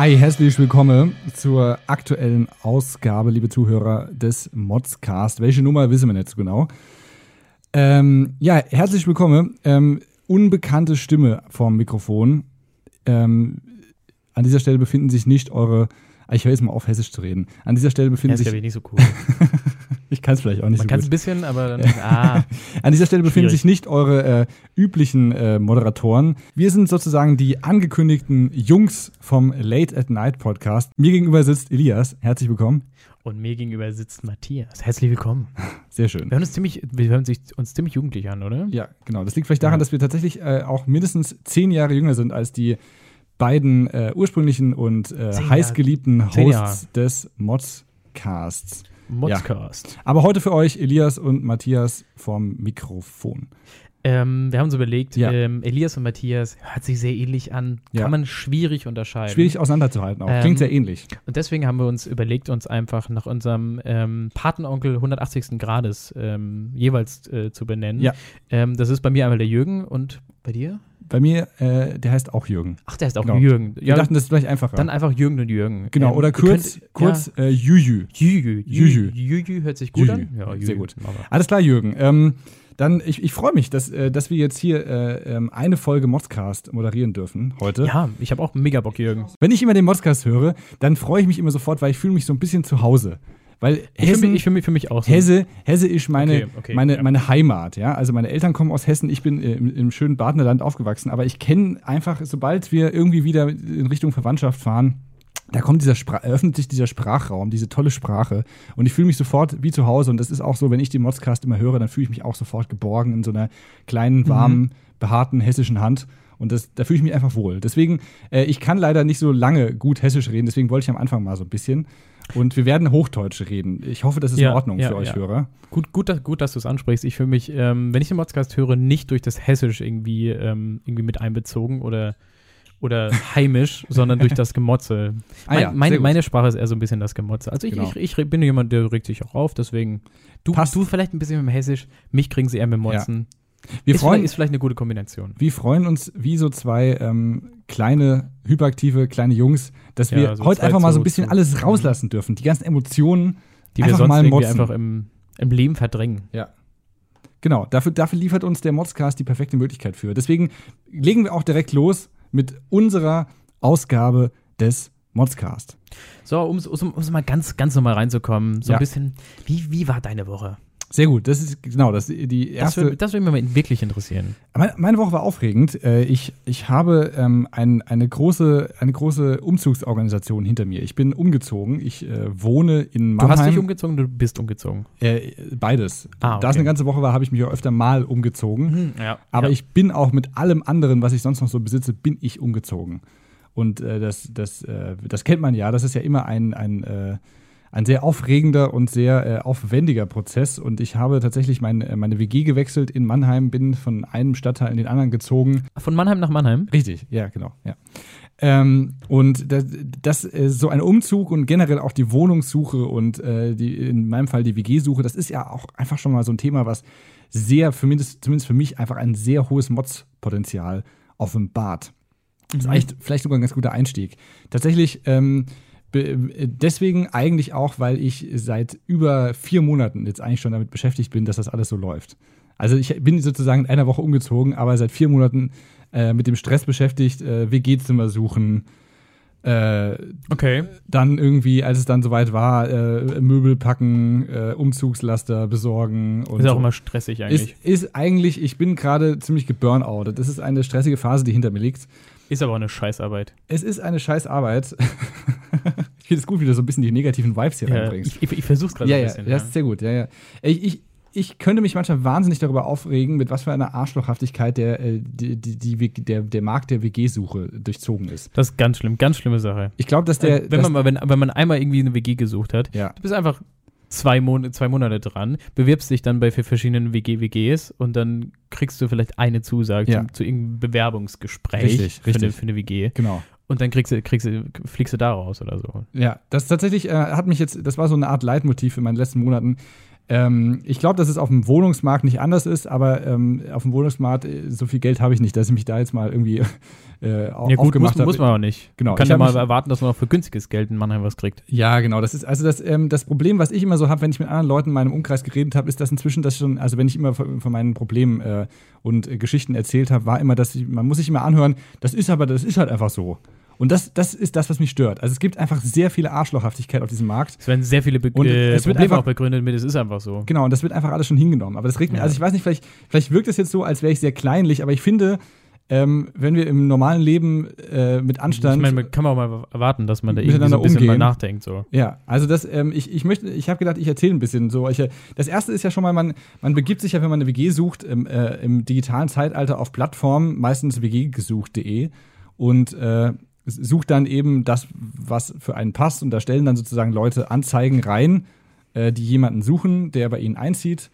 Hi, herzlich willkommen zur aktuellen Ausgabe, liebe Zuhörer des Modscast. Welche Nummer wissen wir nicht so genau. Ähm, ja, herzlich willkommen. Ähm, unbekannte Stimme vorm Mikrofon. Ähm, an dieser Stelle befinden sich nicht eure. Ah, Ich höre jetzt mal auf, Hessisch zu reden. An dieser Stelle Ja, befinden ist ja sich. nicht so cool. ich kann es vielleicht auch nicht Man so kann es ein bisschen, aber dann. Ah, An dieser Stelle befinden Schwierig. sich nicht eure äh, üblichen äh, Moderatoren. Wir sind sozusagen die angekündigten Jungs vom Late at Night Podcast. Mir gegenüber sitzt Elias. Herzlich willkommen. und mir gegenüber sitzt Matthias. Herzlich willkommen. Sehr schön. Wir hören uns ziemlich, wir hören sich uns ziemlich jugendlich an, oder? Ja, genau. Das liegt vielleicht daran, Ja. dass wir tatsächlich äh, auch mindestens zehn Jahre jünger sind als die beiden äh, ursprünglichen und äh, heißgeliebten Hosts des Modscasts. Modscast. Aber heute für euch Elias und Matthias vom Mikrofon. Ähm, wir haben uns überlegt, Ja. ähm, Elias und Matthias hört sich sehr ähnlich an. Ja. Kann man schwierig unterscheiden. Schwierig auseinanderzuhalten auch. Ähm, Klingt sehr ähnlich. Und deswegen haben wir uns überlegt, uns einfach nach unserem ähm, Patenonkel 180. Grades ähm, jeweils äh, zu benennen. Ja. Ähm, das ist bei mir einmal der Jürgen und bei dir? Bei mir, äh, der heißt auch Jürgen. Ach, der ist auch Genau. Jürgen. Wir dachten, das ist vielleicht einfacher. Dann einfach Jürgen und Jürgen. genau, Ähm, oder kurz, könnt- kurz äh, Juju. Ja, Jüjü. Jüjü. Jüjü. Jüjü hört sich gut Jüjü. an. Ja, Sehr Jüjü. gut. Aber- Alles klar, Jürgen. Ähm, dann, ich, ich freue mich, dass, äh, dass wir jetzt hier äh, ähm, eine Folge Modscast moderieren dürfen heute. Ja, ich habe auch mega Bock, Jürgen. Wenn ich immer den Modscast höre, dann freue ich mich immer sofort, weil ich fühle mich so ein bisschen zu Hause. Weil Hessen, mich, ich für mich, für mich auch so. Hesse, Hesse ist meine, Okay, okay, meine, ja. meine Heimat. Ja? Also meine Eltern kommen aus Hessen, ich bin äh, im, im schönen Badenerland aufgewachsen, aber ich kenne einfach, sobald wir irgendwie wieder in Richtung Verwandtschaft fahren, da kommt dieser Spra eröffnet sich dieser Sprachraum, diese tolle Sprache. Und ich fühle mich sofort wie zu Hause. Und das ist auch so, wenn ich den Modscast immer höre, dann fühle ich mich auch sofort geborgen in so einer kleinen, warmen, behaarten hessischen Hand. Und das, da fühle ich mich einfach wohl. Deswegen, äh, ich kann leider nicht so lange gut Hessisch reden, deswegen wollte ich am Anfang mal so ein bisschen. Und wir werden Hochdeutsch reden. Ich hoffe, das ist in Ja, Ordnung ja, für euch ja. Hörer. Gut, gut, dass, gut, dass du es ansprichst. Ich fühle mich, ähm, wenn ich den Podcast höre, nicht durch das Hessisch irgendwie, ähm, irgendwie mit einbezogen oder, oder heimisch, sondern durch das Gemotze. Ah Mein, meine, Sprache ist eher so ein bisschen das Gemotze. Also ich, Genau. ich, ich bin jemand, der regt sich auch auf, deswegen du, Passt. du vielleicht ein bisschen mit dem Hessisch, mich kriegen sie eher mit dem Motzen. Wir ist, freuen, vielleicht, ist vielleicht eine gute Kombination. wir freuen uns wie so zwei ähm, kleine, hyperaktive, kleine Jungs, dass Ja, wir so heute einfach mal so ein bisschen alles rauslassen dürfen. Die ganzen Emotionen. Die wir Einfach sonst mal irgendwie motzen. einfach im, im Leben verdrängen. Genau, dafür, dafür liefert uns der Modscast die perfekte Möglichkeit für. Deswegen legen wir auch direkt los mit unserer Ausgabe des Modscast. So, um, um mal ganz, ganz normal reinzukommen, so Ja. ein bisschen, wie, wie war deine Woche? Sehr gut, das ist genau das die Das erste. würde das würd mich wirklich interessieren. Meine, meine Woche war aufregend. Äh, Ich, ich habe ähm, ein, eine, große, eine große Umzugsorganisation hinter mir. Ich bin umgezogen. Ich äh, wohne in Du hast dich Mannheim. umgezogen, du bist umgezogen. äh, beides. Ah, Da es okay. eine ganze Woche war, habe ich mich auch öfter mal umgezogen. Ja. Aber ja. ich bin auch mit allem anderen, was ich sonst noch so besitze, bin ich umgezogen. Und äh, das, das, äh, das kennt man ja. Das ist ja immer ein, ein, äh, ein sehr aufregender und sehr äh, aufwendiger Prozess. Und ich habe tatsächlich mein, äh, meine WG gewechselt in Mannheim, bin von einem Stadtteil in den anderen gezogen. Von Mannheim nach Mannheim? Richtig, ja, genau. Ja. Ähm, und das, das äh, so ein Umzug und generell auch die Wohnungssuche und äh, die, in meinem Fall die WG-Suche, das ist ja auch einfach schon mal so ein Thema, was sehr, für mich, zumindest für mich, einfach ein sehr hohes Mods-Potenzial offenbart. Das ist Mhm. echt, vielleicht sogar ein ganz guter Einstieg. Tatsächlich, ähm, deswegen eigentlich auch, weil ich seit über vier Monaten jetzt eigentlich schon damit beschäftigt bin, dass das alles so läuft. Also ich bin sozusagen in einer Woche umgezogen, aber seit vier Monaten äh, mit dem Stress beschäftigt, äh, WG-Zimmer suchen, äh, Okay. dann irgendwie, als es dann soweit war, äh, Möbel packen, äh, Umzugslaster besorgen Ist auch so. immer stressig eigentlich. Ist, ist eigentlich, ich bin gerade ziemlich geburnoutet. Das ist eine stressige Phase, die hinter mir liegt. Ist aber auch eine Scheißarbeit. Es ist eine scheiß Arbeit. ich finde es gut, wie du so ein bisschen die negativen Vibes hier Ja, reinbringst. ich ich, ich versuch's gerade Ja, ein ja, bisschen. das ist sehr gut. Ja, ja. Ich, ich, ich könnte mich manchmal wahnsinnig darüber aufregen, mit was für einer Arschlochhaftigkeit der, äh, die, die, die, der, der Markt der WG-Suche durchzogen ist. Das ist ganz schlimm, ganz schlimme Sache. Ich glaube, dass der. wenn, dass, man mal, wenn, wenn man einmal irgendwie eine WG gesucht hat, ja, du bist einfach zwei, Mon zwei Monate dran, bewirbst dich dann bei vier verschiedenen WG-WGs und dann kriegst du vielleicht eine Zusage Ja. zum, zu irgendeinem Bewerbungsgespräch Richtig, für, Eine, für eine WG genau. und dann kriegst du, kriegst du, fliegst du da raus oder so. Ja, das tatsächlich äh, hat mich jetzt, das war so eine Art Leitmotiv in meinen letzten Monaten. Ähm, ich glaube, dass es auf dem Wohnungsmarkt nicht anders ist, aber ähm, auf dem Wohnungsmarkt äh, so viel Geld habe ich nicht, dass ich mich da jetzt mal irgendwie äh, ja, gut, aufgemacht muss, habe. muss man auch nicht. Genau, Man kann ja mal erwarten, dass man auch für günstiges Geld in Mannheim was kriegt. Ja, genau. Das ist also das, ähm, das Problem, was ich immer so habe, wenn ich mit anderen Leuten in meinem Umkreis geredet habe, ist, dass inzwischen das schon, also wenn ich immer von, von meinen Problemen äh, und äh, Geschichten erzählt habe, war immer, dass ich, man muss sich immer anhören, das ist aber, das ist halt einfach so. Und das, das ist das, was mich stört. Also es gibt einfach sehr viele Arschlochhaftigkeit auf diesem Markt. Es werden sehr viele Be Und äh, es wird Probleme einfach- auch begründet mit, es ist einfach so. Genau, und das wird einfach alles schon hingenommen. Aber das regt mich, Ja. also ich weiß nicht, vielleicht, vielleicht wirkt es jetzt so, als wäre ich sehr kleinlich, aber ich finde, ähm, wenn wir im normalen Leben äh, mit Anstand. Ich meine, man kann man auch mal erwarten, dass man da irgendwie so ein bisschen mal umgehen. nachdenkt. So. Ja, also das, ähm, ich, ich möchte, ich habe gedacht, ich erzähle ein bisschen so. Ich, äh, das erste ist ja schon mal, man, man begibt sich ja, wenn man eine WG sucht, im, äh, im digitalen Zeitalter auf Plattformen, meistens wggesucht.de und äh, sucht dann eben das, was für einen passt und da stellen dann sozusagen Leute Anzeigen rein, äh, die jemanden suchen, der bei ihnen einzieht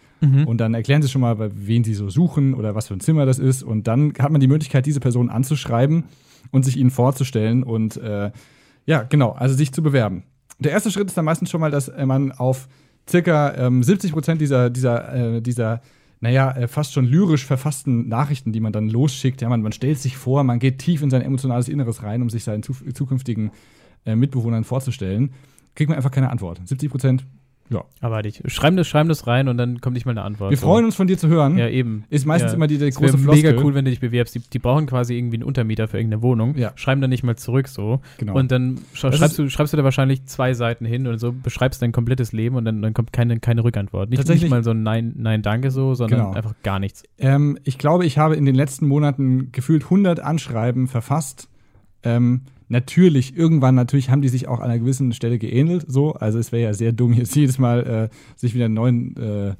und dann erklären sie schon mal, bei wen sie so suchen oder was für ein Zimmer das ist. Und dann hat man die Möglichkeit, diese Person anzuschreiben und sich ihnen vorzustellen und äh, ja, genau, also sich zu bewerben. Der erste Schritt ist dann meistens schon mal, dass man auf circa ähm, 70 Prozent dieser, dieser, äh, dieser, naja, äh, fast schon lyrisch verfassten Nachrichten, die man dann losschickt, ja, man, man stellt sich vor, man geht tief in sein emotionales Inneres rein, um sich seinen zu, zukünftigen äh, Mitbewohnern vorzustellen, kriegt man einfach keine Antwort. 70 Prozent, ja. Aber ich schreiben das, schreiben das rein und dann kommt nicht mal eine Antwort. Wir so. freuen uns von dir zu hören. Ja, eben. Ist meistens ja. immer die, die große mega Floskel. cool, wenn du dich bewirbst. Die, die brauchen quasi irgendwie einen Untermieter für irgendeine Wohnung, Ja. schreiben dann nicht mal zurück so. Genau. Und dann sch Das schreibst, du, schreibst du da wahrscheinlich zwei Seiten hin und so beschreibst dein komplettes Leben und dann, dann kommt keine, keine Rückantwort. Nicht, Tatsächlich- nicht mal so ein Nein, Nein, danke so, sondern Genau. einfach gar nichts. Ähm, ich glaube, ich habe in den letzten Monaten gefühlt 100 Anschreiben verfasst. Ähm, natürlich, irgendwann, natürlich haben die sich auch an einer gewissen Stelle geähnelt, so. Also es wäre ja sehr dumm, jetzt jedes Mal äh, sich wieder einen neuen äh,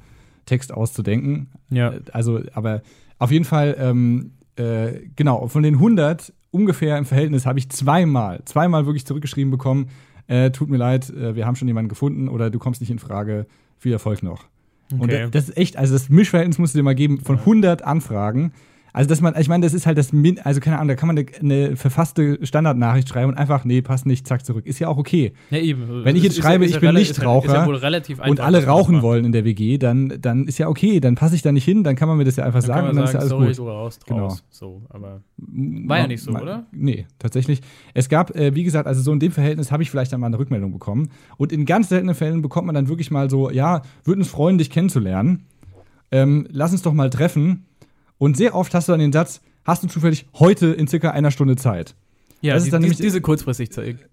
Text auszudenken. Ja. Äh, Also, aber auf jeden Fall, ähm, äh, genau, von den 100 ungefähr im Verhältnis habe ich zweimal, zweimal wirklich zurückgeschrieben bekommen, äh, tut mir leid, äh, wir haben schon jemanden gefunden oder du kommst nicht in Frage, viel Erfolg noch. Und Okay. da- das ist echt, also das Mischverhältnis musst du dir mal geben von 100 Anfragen. Also, dass man, ich meine, das ist halt das Min, also keine Ahnung, da kann man eine, eine verfasste Standardnachricht schreiben und einfach, nee, passt nicht, zack, zurück. Ist ja auch okay. Ja, eben. Wenn ich jetzt Ist- schreibe, ist ich ja bin Nichtraucher ist ja, ist Und alle rauchen wollen in der WG, dann, dann ist ja okay, dann passe ich da nicht hin, dann kann man mir das ja einfach Dann sagen und dann sagen, ist ja sorry, alles du gut. raus, Genau. So, aber War ja nicht so, oder? Nee, tatsächlich. Es gab, äh, wie gesagt, also so in dem Verhältnis habe ich vielleicht dann mal eine Rückmeldung bekommen. Und in ganz seltenen Fällen bekommt man dann wirklich mal so, ja, würde uns freuen, dich kennenzulernen. Ähm, lass uns doch mal treffen. Und sehr oft hast du dann den Satz, hast du zufällig heute in circa einer Stunde Zeit. ja, Das ist die, dann die, nämlich- diese Kurzfristig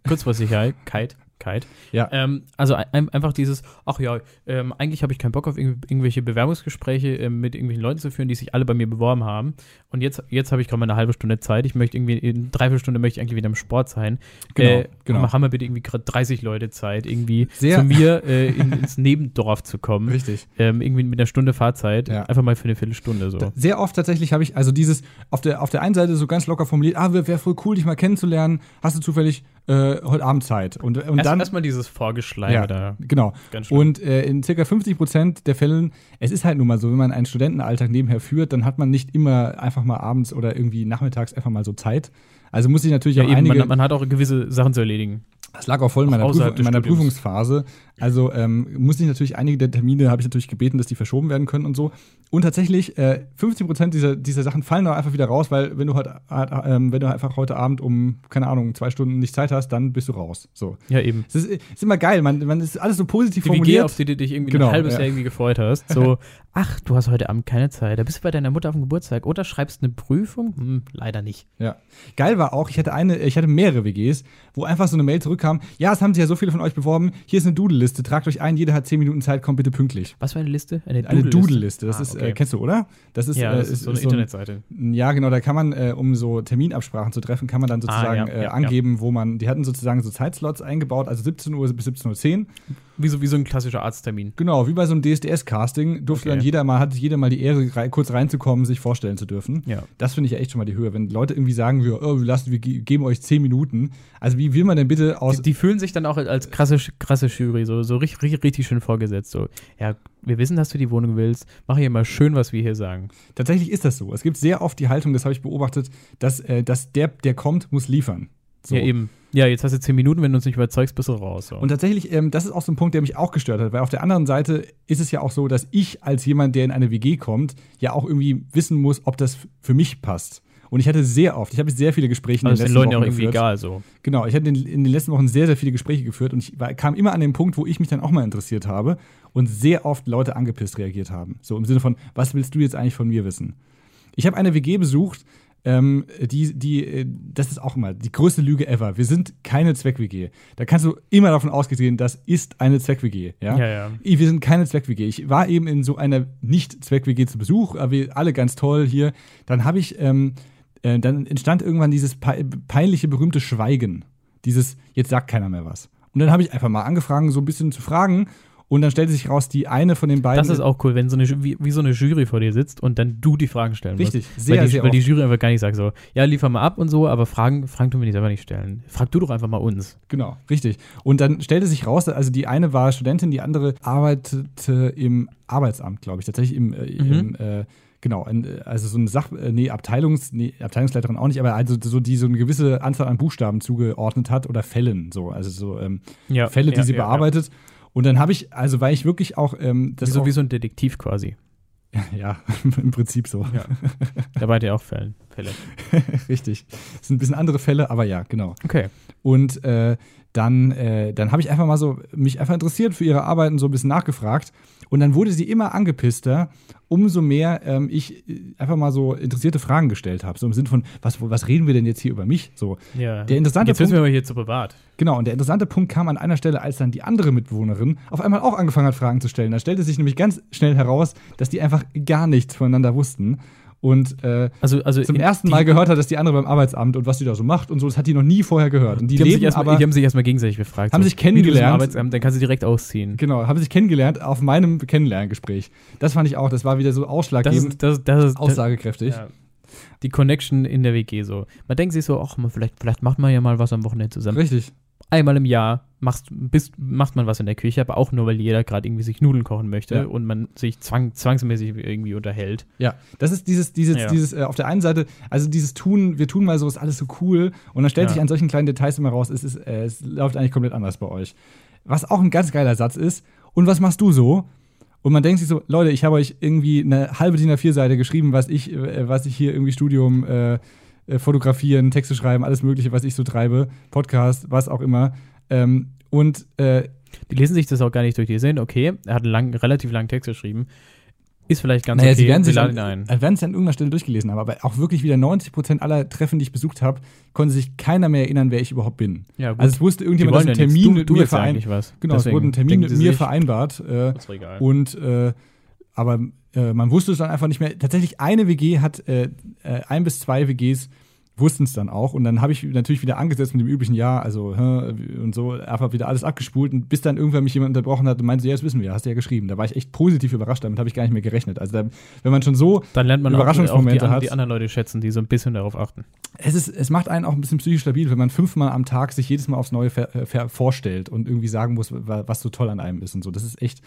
Kurzfristigkeit, Kite. Ja. Ähm, also ein, einfach dieses, ach ja, ähm, eigentlich habe ich keinen Bock auf irg irgendwelche Bewerbungsgespräche ähm, mit irgendwelchen Leuten zu führen, die sich alle bei mir beworben haben. Und jetzt, jetzt habe ich gerade mal eine halbe Stunde Zeit. Ich möchte irgendwie, in dreiviertel Stunde möchte ich eigentlich wieder im Sport sein. Genau, äh, genau. Haben wir bitte irgendwie gerade 30 Leute Zeit, irgendwie Sehr- zu mir äh, in, ins Nebendorf zu kommen. Richtig. Ähm, irgendwie mit einer Stunde Fahrzeit. Ja. Einfach mal für eine Viertelstunde so. Sehr oft tatsächlich habe ich, also dieses, auf der, auf der einen Seite so ganz locker formuliert, ah, wäre wär voll cool, dich mal kennenzulernen. Hast du zufällig äh, heute Abend Zeit? Und, und Erst, dann. erstmal dieses Vorgeschleime ja, da. genau. Und äh, in circa 50 Prozent der Fällen, es ist halt nun mal so, wenn man einen Studentenalltag nebenher führt, dann hat man nicht immer einfach mal abends oder irgendwie nachmittags einfach mal so Zeit. Also muss ich natürlich Ja, auch eben, einige. man, man hat auch gewisse Sachen zu erledigen. das lag auch voll in meiner, außerhalb in meiner. Prüfungsphase. Also ähm, muss ich natürlich einige der Termine habe ich natürlich gebeten, dass die verschoben werden können und so. Und tatsächlich äh, 15 Prozent dieser, dieser Sachen fallen dann einfach wieder raus, weil wenn du halt, äh, ähm, wenn du einfach heute Abend um keine Ahnung zwei Stunden nicht Zeit hast, dann bist du raus. So. Ja, eben. Es ist, ist immer geil, man, man ist alles so positiv Die WG, formuliert. auf die du dich irgendwie Genau, ein halbes ja. Jahr irgendwie gefreut hast. So, ach, du hast heute Abend keine Zeit. Da bist du bei deiner Mutter auf dem Geburtstag. Oder schreibst eine Prüfung? Hm, leider nicht. Ja. Geil war auch, ich hatte eine, ich hatte mehrere WGs, wo einfach so eine Mail zurückkam, ja, es haben sich ja so viele von euch beworben, hier ist eine Doodle-Liste, tragt euch ein, jeder hat 10 Minuten Zeit, kommt bitte pünktlich. Was für eine Liste? Eine Doodle-Liste. Doodle-Liste, das Ah, ist, okay. äh, kennst du, oder? Das ist, ja, äh, das ist so eine ein- Internetseite. ja, genau, da kann man, äh, um so Terminabsprachen zu treffen, kann man dann sozusagen Ah, ja, äh, ja, angeben, wo man, die hatten sozusagen so Zeitslots eingebaut, also 17 Uhr bis 17.10 Uhr. Wie so, wie so ein klassischer Arzttermin. Genau, wie bei so einem DSDS-Casting durfte Okay. dann jeder mal, hatte jeder mal die Ehre, rei kurz reinzukommen, sich vorstellen zu dürfen. Ja. Das finde ich ja echt schon mal die Höhe. Wenn Leute irgendwie sagen, wir, oh, wir, lassen, wir ge- geben euch 10 Minuten. Also wie will man denn bitte aus. Die, die fühlen sich dann auch als krasse, krasse Jury, so, so richtig, richtig, richtig schön vorgesetzt. So, ja, wir wissen, dass du die Wohnung willst. Mach hier mal schön, was wir hier sagen. Tatsächlich ist das so. Es gibt sehr oft die Haltung, das habe ich beobachtet, dass, äh, dass der, der kommt, muss liefern. So. Ja, eben. Ja, jetzt hast du zehn Minuten, wenn du uns nicht überzeugst, bist du raus. So. Und tatsächlich, ähm, das ist auch so ein Punkt, der mich auch gestört hat, weil auf der anderen Seite ist es ja auch so, dass ich als jemand, der in eine WG kommt, ja auch irgendwie wissen muss, ob das für mich passt. Und ich hatte sehr oft, ich habe sehr viele Gespräche in also den ist letzten den Leuten ja auch Wochen irgendwie geführt. egal, so. Genau, ich hatte in, in den letzten Wochen sehr, sehr viele Gespräche geführt und ich war, kam immer an den Punkt, wo ich mich dann auch mal interessiert habe und sehr oft Leute angepisst reagiert haben. So im Sinne von, was willst du jetzt eigentlich von mir wissen? Ich habe eine WG besucht, ähm, die, die, äh, das ist auch immer die größte Lüge ever. Wir sind keine Zweck-WG. Da kannst du immer davon ausgehen, das ist eine Zweck-WG. Ja? Ja, ja. Wir sind keine Zweck-WG. Ich war eben in so einer Nicht-Zweck-WG zu Besuch, aber wir alle ganz toll hier. Dann habe ich, ähm, äh, dann entstand irgendwann dieses pe peinliche, berühmte Schweigen. Dieses, jetzt sagt keiner mehr was. Und dann habe ich einfach mal angefangen, so ein bisschen zu fragen. Und dann stellte sich raus, die eine von den beiden. Das ist auch cool, wenn so eine, wie, wie so eine Jury vor dir sitzt und dann du die Fragen stellen Richtig, musst. sehr, weil die, sehr Weil die. Jury einfach gar nicht sagt so, ja, liefer mal ab und so, aber Fragen, Fragen tun wir nicht selber nicht stellen. Frag du doch einfach mal uns. Genau, richtig. Und dann stellte sich raus, also die eine war Studentin, die andere arbeitete im Arbeitsamt, glaube ich, tatsächlich im, äh, Mhm. im äh, genau, also so eine Sach, äh, nee, Abteilungs, nee, Abteilungsleiterin auch nicht, aber also so die so eine gewisse Anzahl an Buchstaben zugeordnet hat oder Fällen, so, also so ähm, Ja, Fälle, die ja, sie ja, bearbeitet. Und dann habe ich, also weil ich wirklich auch ähm, das Wie so, auch, wie so ein Detektiv quasi. ja, im Prinzip so. Ja. Da war der auch Fällen. Fälle. Richtig. Das sind ein bisschen andere Fälle, aber ja, genau. Okay. Und äh, dann, äh, dann habe ich einfach mal so mich einfach interessiert für ihre Arbeiten, so ein bisschen nachgefragt. Und dann wurde sie immer angepisster, umso mehr ähm, ich äh, einfach mal so interessierte Fragen gestellt habe. So im Sinn von, was, was reden wir denn jetzt hier über mich? So, Ja. Der interessante Jetzt wissen Punkt- wir aber hier zu privat. genau. Und der interessante Punkt kam an einer Stelle, als dann die andere Mitbewohnerin auf einmal auch angefangen hat, Fragen zu stellen. Da stellte sich nämlich ganz schnell heraus, dass die einfach gar nichts voneinander wussten. Und äh, Also, also zum ersten Mal gehört hat, dass die andere beim Arbeitsamt und was die da so macht und so, das hat die noch nie vorher gehört. Und die, Die haben, sich leben erstmal, aber, die haben sich erstmal gegenseitig befragt. Haben so, sich kennengelernt. Arbeitsamt, dann kannst du direkt ausziehen. Genau, haben sich kennengelernt auf meinem Kennenlerngespräch. Das fand ich auch, das war wieder so Das ausschlaggebend, ist, das, das ist aussagekräftig. ja. die Connection in der WG so. Man denkt sich so, ach, vielleicht, vielleicht macht man ja mal was am Wochenende zusammen. Richtig. Einmal im Jahr machst, bist, macht man was in der Küche, aber auch nur, weil jeder gerade irgendwie sich Nudeln kochen möchte Ja. und man sich zwang, zwangsmäßig irgendwie unterhält. Ja, das ist dieses, dieses, Ja. dieses, äh, auf der einen Seite, also dieses Tun, wir tun mal so, ist alles so cool und dann stellt Ja. sich an solchen kleinen Details immer raus, es, ist, äh, es läuft eigentlich komplett anders bei euch. Was auch ein ganz geiler Satz ist, und was machst du so? Und man denkt sich so, Leute, ich habe euch irgendwie eine halbe DIN A4-Seite geschrieben, was ich, äh, was ich hier irgendwie Studium, äh, äh, fotografieren, Texte schreiben, alles Mögliche, was ich so treibe, Podcast, was auch immer. Ähm, und äh, Die lesen sich das auch gar nicht durch. Die sehen, okay, er hat einen lang, relativ langen Text geschrieben. Ist vielleicht ganz naja, okay. sie werden sich an, werden es an irgendeiner Stelle durchgelesen haben, aber auch wirklich wieder 90% aller Treffen, die ich besucht habe, konnte sich keiner mehr erinnern, wer ich überhaupt bin. Ja, gut. Also es wusste irgendjemand, dass wollen ein ja nichts. Termin mit mir vereinbart. Genau, es Deswegen wurde ein Termin mit mir vereinbart. Äh, und äh, aber äh, man wusste es dann einfach nicht mehr. Tatsächlich eine WG hat äh, äh, ein bis zwei WGs wussten es dann auch und dann habe ich natürlich wieder angesetzt mit dem üblichen Ja, also hä, und so einfach wieder alles abgespult und bis dann irgendwann mich jemand unterbrochen hat und meinte, ja, das wissen wir, hast du ja geschrieben. Da war ich echt positiv überrascht, damit habe ich gar nicht mehr gerechnet. Also da, wenn man schon so, Dann lernt man auch, auch die, Überraschungsmomente hat. die anderen Leute schätzen, die so ein bisschen darauf achten. es ist, es macht einen auch ein bisschen psychisch stabil, wenn man fünfmal am Tag sich jedes Mal aufs Neue äh, vorstellt und irgendwie sagen muss, wa- was so toll an einem ist und so. Das ist echt,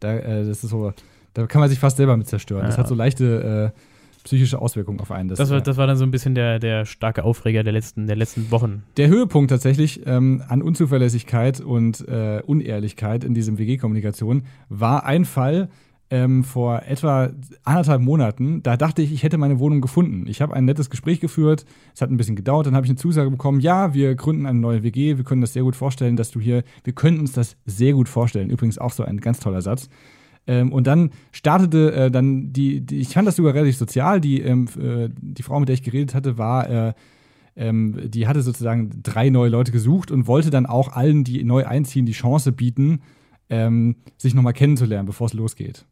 da, äh, das ist so, da kann man sich fast selber mit zerstören. Das Ja. hat so leichte äh, psychische Auswirkungen auf einen. Das war, äh, das war dann so ein bisschen der, der starke Aufreger der letzten, der letzten Wochen. Der Höhepunkt tatsächlich ähm, an Unzuverlässigkeit und äh, Unehrlichkeit in diesem WG-Kommunikation war ein Fall ähm, vor etwa anderthalb Monaten. Da dachte ich, ich hätte meine Wohnung gefunden. Ich habe ein nettes Gespräch geführt. Es hat ein bisschen gedauert. Dann habe ich eine Zusage bekommen. Ja, wir gründen eine neue WG. Wir können das sehr gut vorstellen, dass du hier. Wir können uns das sehr gut vorstellen. Übrigens auch so ein ganz toller Satz. Ähm, und dann startete äh, dann die, die, ich fand das sogar relativ sozial. Die, ähm, äh, die Frau, mit der ich geredet hatte, war äh, ähm, die hatte sozusagen drei neue Leute gesucht und wollte dann auch allen, die neu einziehen, die Chance bieten, ähm, sich nochmal kennenzulernen, bevor es losgeht.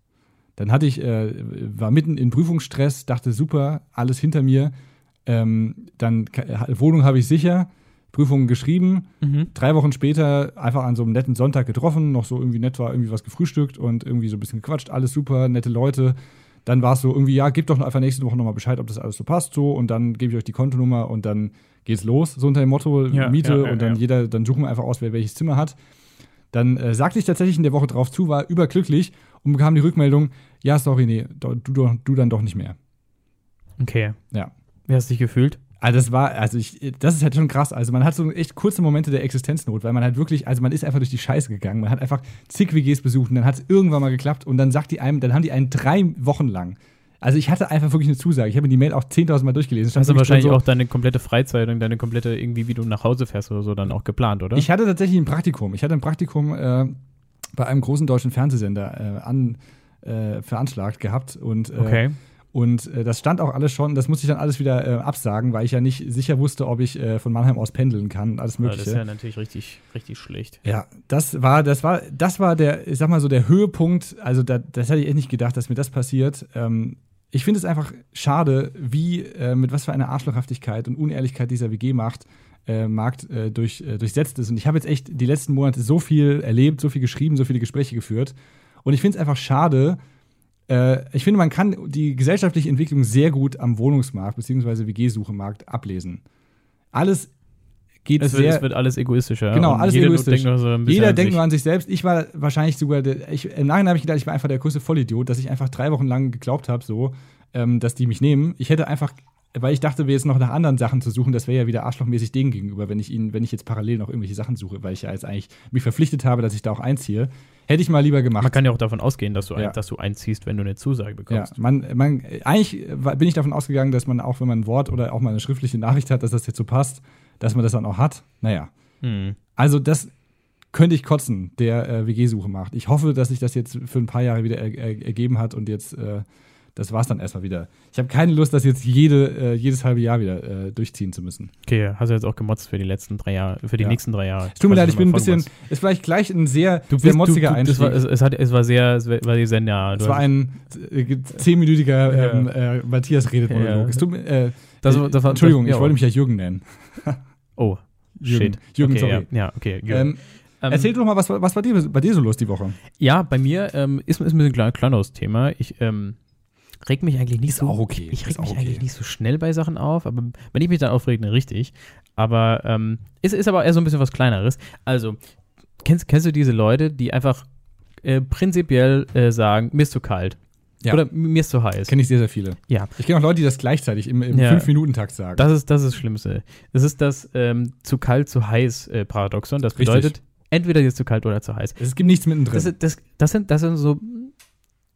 Dann hatte ich, äh, war mitten in Prüfungsstress, dachte super, alles hinter mir. Ähm, dann Wohnung habe ich sicher, Prüfungen geschrieben. Mhm. Drei Wochen später einfach an so einem netten Sonntag getroffen, noch so irgendwie nett war, irgendwie was gefrühstückt und irgendwie so ein bisschen gequatscht, alles super, nette Leute. Dann war es so irgendwie, ja, gebt doch einfach nächste Woche nochmal Bescheid, ob das alles so passt, so und dann gebe ich euch die Kontonummer und dann geht's los, so unter dem Motto Ja, Miete ja, ja, und dann jeder, dann suchen wir einfach aus, wer welches Zimmer hat. Dann äh, sagte ich tatsächlich in der Woche drauf zu, war überglücklich und bekam die Rückmeldung, ja, sorry, nee, du, do- du dann doch nicht mehr. Okay. Ja. Wie hast du dich gefühlt? Also das war, also ich, das ist halt schon krass. Also man hat so echt kurze Momente der Existenznot, weil man halt wirklich, also man ist einfach durch die Scheiße gegangen. Man hat einfach zig WGs besucht und dann hat es irgendwann mal geklappt und dann sagt die einem, dann haben die einen drei Wochen lang. Also ich hatte einfach wirklich eine Zusage. Ich habe mir die Mail auch 10.000 Mal durchgelesen. Hast du wahrscheinlich so, auch deine komplette Freizeit und deine komplette, irgendwie, wie du nach Hause fährst oder so, dann auch geplant, oder? Ich hatte tatsächlich ein Praktikum. Ich hatte ein Praktikum äh, bei einem großen deutschen Fernsehsender äh, an, äh, veranschlagt gehabt und äh, okay. Und äh, das stand auch alles schon, das musste ich dann alles wieder äh, absagen, weil ich ja nicht sicher wusste, ob ich äh, von Mannheim aus pendeln kann und alles Ja, Mögliche. das ist ja natürlich richtig, richtig schlecht. Ja, das war, das war, das war der, ich sag mal so, der Höhepunkt. Also, da, das hätte ich echt nicht gedacht, dass mir das passiert. Ähm, ich finde es einfach schade, wie, äh, mit was für einer Arschlochhaftigkeit und Unehrlichkeit dieser WG-Markt äh, Markt, äh, durch, äh, durchsetzt ist. Und ich habe jetzt echt die letzten Monate so viel erlebt, so viel geschrieben, so viele Gespräche geführt. Und ich finde es einfach schade. Äh, ich finde, man kann die gesellschaftliche Entwicklung sehr gut am Wohnungsmarkt bzw. WG-Suchemarkt ablesen. Alles geht Es wird, sehr es wird alles egoistischer. Genau, alles jeder egoistisch. Denkt nur so jeder an denkt sich. nur an sich selbst. Ich war wahrscheinlich sogar, der, ich, im Nachhinein habe ich gedacht, ich war einfach der größte Vollidiot, dass ich einfach drei Wochen lang geglaubt habe, so, ähm, dass die mich nehmen. Ich hätte einfach, weil ich dachte, wir jetzt noch nach anderen Sachen zu suchen, das wäre ja wieder arschlochmäßig denen gegenüber, wenn ich ihnen, wenn ich jetzt parallel noch irgendwelche Sachen suche, weil ich ja jetzt eigentlich mich verpflichtet habe, dass ich da auch einziehe. Hätte ich mal lieber gemacht. Man kann ja auch davon ausgehen, dass du, Ja. ein, dass du einziehst, wenn du eine Zusage ja, bekommst. man, man, eigentlich bin ich davon ausgegangen, dass man auch, wenn man ein Wort oder auch mal eine schriftliche Nachricht hat, dass das jetzt so passt, dass man das dann auch hat. Naja. Hm. Also das könnte ich kotzen, der äh, WG-Suche macht. Ich hoffe, dass sich das jetzt für ein paar Jahre wieder er er ergeben hat und jetzt, äh, das war's dann erstmal wieder. Ich habe keine Lust, das jetzt jede, äh, jedes halbe Jahr wieder äh, durchziehen zu müssen. Okay, hast du jetzt auch gemotzt für die letzten drei Jahre, für die Ja. nächsten drei Jahre. Es tut mir Was leid, ich bin ein bisschen, vorgemacht ist vielleicht gleich ein sehr. Du sehr bist, motziger du, du, Einstieg. war, es, es, hat, es war sehr, es war sehr nah. es war ein äh, zehnminütiger Ja. ähm, äh, Matthias redet Ja. Monolog. Es tut mir, äh, das, das war, Entschuldigung, das, ich wollte mich ja Jürgen nennen. Oh, Jürgen, shit. Jürgen okay, sorry. Ja, ja okay. Jürgen. Ähm, Ähm, erzähl doch mal, was, war- was war dir, bei dir so los die Woche? Ja, bei mir ähm, ist, ist ein bisschen ein klein, kleineres Thema. Ich ähm, reg mich eigentlich nicht Ist so. auch okay, Ich reg mich okay. eigentlich nicht so schnell bei Sachen auf, aber wenn ich mich dann aufrege, dann richtig. Aber ähm, ist, ist aber eher so ein bisschen was Kleineres. Also, kennst, kennst du diese Leute, die einfach äh, prinzipiell äh, sagen, mir ist zu kalt? Ja. Oder mir ist zu heiß? Kenne ich sehr, sehr viele. Ja. Ich kenne auch Leute, die das gleichzeitig im, im Ja. 5-Minuten-Takt sagen. Das ist das, ist das Schlimmste. Das ist das ähm, zu kalt, zu heiß äh, Paradoxon. Das Richtig. bedeutet, entweder jetzt zu kalt oder zu heiß. es gibt nichts mittendrin. Das, das, das, sind, das sind so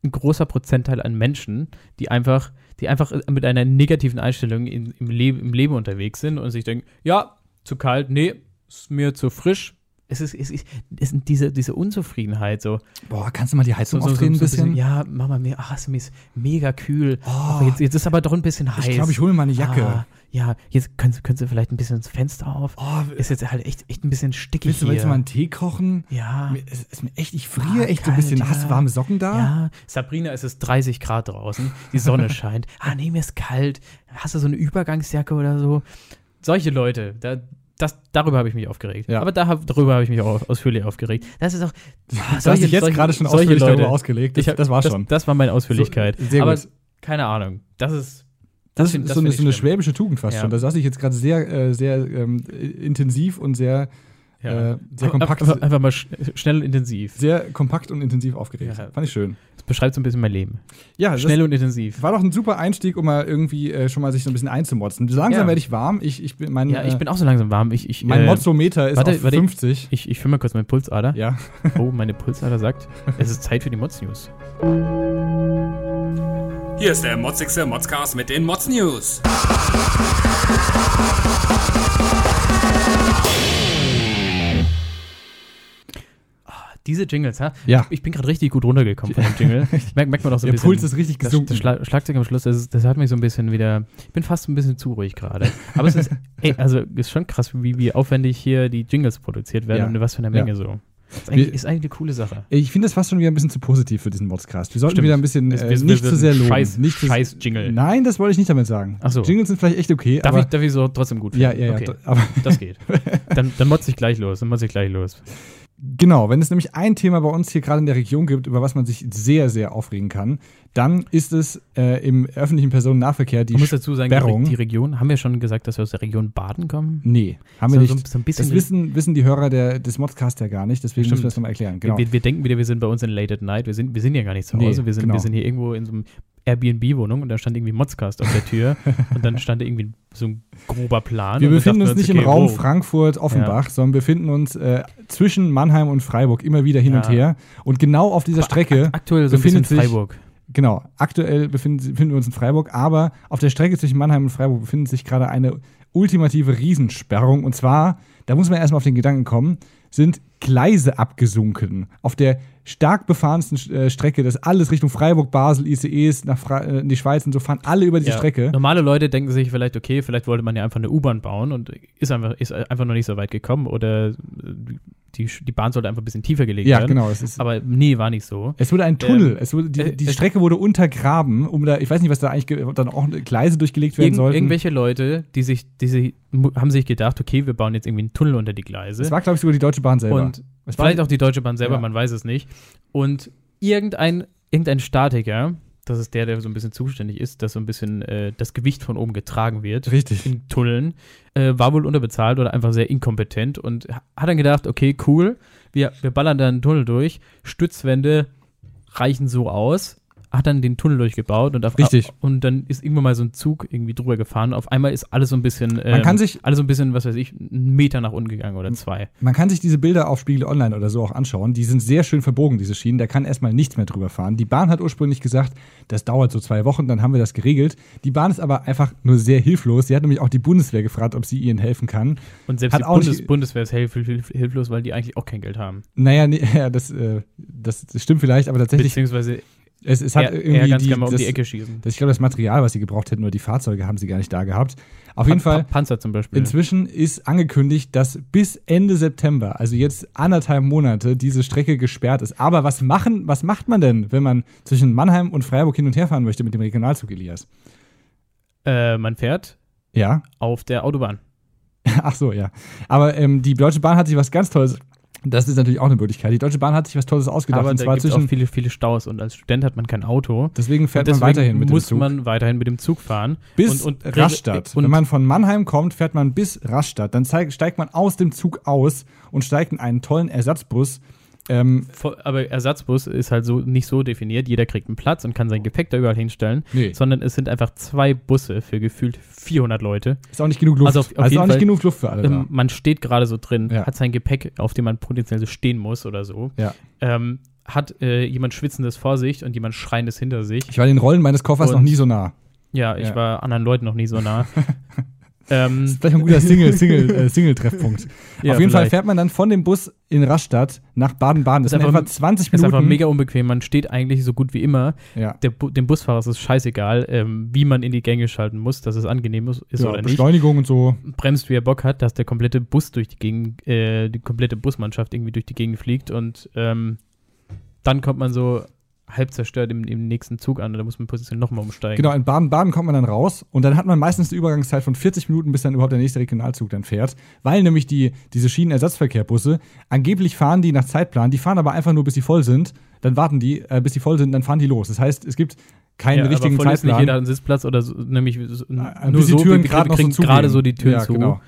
ein großer Prozentteil an Menschen, die einfach, die einfach mit einer negativen Einstellung in, im, Leben, im Leben unterwegs sind und sich denken, ja, zu kalt, nee, ist mir zu frisch. Es ist, es ist, es ist diese, diese Unzufriedenheit so. Boah, kannst du mal die Heizung so, so, aufdrehen so ein bisschen? Ja, mach mal mehr. Ach, es ist mega kühl. Oh, jetzt, jetzt ist aber doch ein bisschen heiß. ich glaube, ich hole mir mal eine Jacke. Ah, ja, jetzt können, Sie- können Sie vielleicht ein bisschen das Fenster auf. Oh, Ist jetzt halt echt, echt ein bisschen stickig willst, du, hier. willst du mal einen Tee kochen? ja. Mir- Es ist mir echt, ich friere Ah, echt so ein bisschen. Hast du ja. warme Socken da? Ja, Sabrina, es ist 30 Grad draußen, die Sonne scheint. Ah, nee, mir ist kalt. Hast du so eine Übergangsjacke oder so? Solche Leute, da, das, darüber habe ich mich aufgeregt. Ja. Aber da, darüber habe ich mich auch ausführlich aufgeregt. Das ist auch. Du hast dich jetzt gerade schon ausführlich darüber ausgelegt. Das, hab, das war das, schon. Das war meine Ausführlichkeit. So, sehr Aber gut. keine Ahnung. Das ist. Das, ist so, eine, so eine schwäbische Tugend fast Ja. schon. Da saß ich jetzt gerade sehr, äh, sehr ähm, intensiv und sehr, Ja. äh, sehr kompakt, Einfach, einfach mal sch schnell und intensiv. sehr kompakt und intensiv aufgeregt. Ja. Fand ich schön. Das beschreibt so ein bisschen mein Leben. Ja, Schnell und intensiv. war doch ein super Einstieg, um mal irgendwie äh, schon mal sich so ein bisschen einzumotzen. Langsam Ja. werde ich warm. Ich, ich bin, mein, Ja, ich äh, bin auch so langsam warm. Ich, ich, mein äh, Mozzometer ist warte, auf warte. 50. Ich, ich fühle mal kurz meine Pulsader. Ja. Oh, meine Pulsader sagt, es ist Zeit für die Mods News. Hier ist der motzigste Modscast mit den Mods News. Diese Jingles, ha? Ja. Ich bin gerade richtig gut runtergekommen von dem Jingle. Merkt, merkt man doch so ein Der bisschen. Puls ist richtig gesunken. das Schla Schlagzeug am Schluss, das, ist, das hat mich so ein bisschen wieder. Ich bin fast ein bisschen zu ruhig gerade. Aber es ist, ey, also ist schon krass, wie, wie aufwendig hier die Jingles produziert werden Ja. und was für eine Ja. Menge so. Ist eigentlich, Wir- ist eigentlich eine coole Sache. Ich finde das fast schon wieder ein bisschen zu positiv für diesen Modscast. Wir sollten Stimmt. wieder ein bisschen äh, wir- nicht zu sehr loben. Scheiß- nicht zu- scheiß Jingle. Nein, das wollte ich nicht damit sagen. Ach so. Jingles sind vielleicht echt okay, Darf aber ich, darf ich so trotzdem gut ja, finden? ja, ja. Okay, d- Aber das geht. Dann, dann motze ich gleich los. Dann motze ich gleich los. Genau, wenn es nämlich ein Thema bei uns hier gerade in der Region gibt, über was man sich sehr, sehr aufregen kann, dann ist es äh, im öffentlichen Personennahverkehr die Man muss dazu sagen, die, Sperrung. Die Region, haben wir schon gesagt, dass wir aus der Region Baden kommen? Nee, haben wir So- nicht. so ein bisschen- das wissen, wissen die Hörer der, des Modcasts ja gar nicht, deswegen Stimmt. müssen wir das nochmal erklären. Genau. Wir, wir denken wieder, wir sind bei uns in Late at Night. Wir sind, wir sind ja gar nicht zu Nee, Hause. wir, sind, genau. wir sind hier irgendwo in so einem Airbnb-Wohnung und da stand irgendwie Modscast auf der Tür und dann stand da irgendwie so ein grober Plan. Wir befinden uns nicht okay, im Raum wow. Frankfurt-Offenbach, sondern befinden uns äh, zwischen Mannheim und Freiburg immer wieder hin Ja. und her. Und genau auf dieser Strecke, Aktuell so befindet sich- Freiburg. genau, aktuell befinden, befinden wir uns in Freiburg, aber auf der Strecke zwischen Mannheim und Freiburg befindet sich gerade eine ultimative Riesensperrung. Und zwar, da muss man erstmal auf den Gedanken kommen, sind Gleise abgesunken. Auf der stark befahrensten äh, Strecke, das alles Richtung Freiburg, Basel, ICEs, nach Fra äh, in die Schweiz und so fahren alle über diese Ja. Strecke. Normale Leute denken sich vielleicht, okay, vielleicht wollte man ja einfach eine U-Bahn bauen und ist einfach, ist einfach noch nicht so weit gekommen oder äh, die, die Bahn sollte einfach ein bisschen tiefer gelegt Ja, werden. genau. Es ist, Aber nee, war nicht so. Es wurde ein Tunnel. Ähm, es wurde, die, äh, die es- Strecke wurde untergraben, um da, ich weiß nicht, was da eigentlich dann auch Gleise durchgelegt werden Irgend, sollten. irgendwelche Leute, die sich, die sich, haben sich gedacht, okay, wir bauen jetzt irgendwie einen Tunnel unter die Gleise. Es war, glaube ich, sogar die Deutsche Bahn selber. und es war, vielleicht auch die Deutsche Bahn selber, Ja. man weiß es nicht. Und irgendein, irgendein Statiker, das ist der, der so ein bisschen zuständig ist, dass so ein bisschen äh, das Gewicht von oben getragen wird. richtig. in Tunneln, äh, war wohl unterbezahlt oder einfach sehr inkompetent und ha- hat dann gedacht, okay, cool, wir, wir ballern da einen Tunnel durch, Stützwände reichen so aus, hat dann den Tunnel durchgebaut und, auf, Richtig. und dann ist irgendwann mal so ein Zug irgendwie drüber gefahren. Auf einmal ist alles so ein bisschen, ähm, kann sich- alles so ein bisschen, was weiß ich, einen Meter nach unten gegangen oder zwei. Man kann sich diese Bilder auf Spiegel Online oder so auch anschauen. Die sind sehr schön verbogen, diese Schienen. Da kann erstmal nichts mehr drüber fahren. Die Bahn hat ursprünglich gesagt, das dauert so zwei Wochen, dann haben wir das geregelt. Die Bahn ist aber einfach nur sehr hilflos. Sie hat nämlich auch die Bundeswehr gefragt, ob sie ihnen helfen kann. Und selbst Hat die Bundes nicht- Bundeswehr ist hilf hilf hilflos, weil die eigentlich auch kein Geld haben. Naja, nee, ja, das, äh, das, das stimmt vielleicht, aber tatsächlich, Beziehungsweise es, es hat eher, irgendwie eher ganz die, gerne mal um das, die Ecke schießen. Das, ich glaube, das Material, was sie gebraucht hätten, oder die Fahrzeuge haben sie gar nicht da gehabt. Auf jeden Pa- Fall, Pa- Panzer zum Beispiel. inzwischen ist angekündigt, dass bis Ende September, also jetzt anderthalb Monate, diese Strecke gesperrt ist. Aber was machen, was macht man denn, wenn man zwischen Mannheim und Freiburg hin und her fahren möchte mit dem Regionalzug, Elias? äh, man fährt Ja? auf der Autobahn. Ach so, ja. Aber ähm, die Deutsche Bahn hat sich was ganz Tolles, das ist natürlich auch eine Möglichkeit. Die Deutsche Bahn hat sich was Tolles ausgedacht. Aber und da zwar gibt es auch zwischen, viele, viele Staus und als Student hat man kein Auto. deswegen fährt Und man weiterhin mit muss dem Zug. man weiterhin mit dem Zug fahren. bis und- und- Rastatt. und- Wenn man von Mannheim kommt, fährt man bis Rastatt. Dann steigt man aus dem Zug aus und steigt in einen tollen Ersatzbus. Ähm, Aber Ersatzbus ist halt so nicht so definiert. Jeder kriegt einen Platz und kann sein Gepäck da überall hinstellen. Nee. Sondern es sind einfach zwei Busse für gefühlt 400 Leute. ist auch nicht genug Luft. Also auf- auf jeden auch nicht Fall, genug Luft für alle Ähm, man steht gerade so drin, Ja. hat sein Gepäck, auf dem man potenziell so stehen muss oder so. Ja. Ähm, hat äh, jemand Schwitzendes vor sich und jemand Schreiendes hinter sich. Ich war den Rollen meines Koffers Und- noch nie so nah. Ja, ich Ja. war anderen Leuten noch nie so nah. ähm, Das ist vielleicht ein guter Single, Single, äh, Single-Treffpunkt. ja, Auf jeden Fall vielleicht. fährt man dann von dem Bus in Rastatt nach Baden-Baden. Das Ist sind einfach- etwa 20 Ist Minuten. einfach mega unbequem. Man steht eigentlich so gut wie immer. ja. Der dem Busfahrer ist es scheißegal, ähm, wie man in die Gänge schalten muss, dass es angenehm ist, ist ja, oder nicht. Beschleunigung und so. Bremst, wie er Bock hat, dass der komplette Bus durch die Gegend, äh, die komplette Busmannschaft irgendwie durch die Gegend fliegt und ähm, dann kommt man so halb zerstört im, im nächsten Zug an da muss man potenziell nochmal umsteigen. Genau, in Baden-Baden kommt man dann raus und dann hat man meistens eine Übergangszeit von 40 Minuten, bis dann überhaupt der nächste Regionalzug dann fährt, weil nämlich die, diese Schienenersatzverkehrbusse, angeblich fahren die nach Zeitplan, die fahren aber einfach nur, bis sie voll sind, dann warten die, äh, bis sie voll sind, dann fahren die los. Das heißt, es gibt keinen ja, richtigen aber voll ist nicht Zeitplan. jeder einen Sitzplatz oder so, nämlich so, Äh, nur bis die so, Türen gerade so kriegen gerade so die Türen ja, zu. Genau.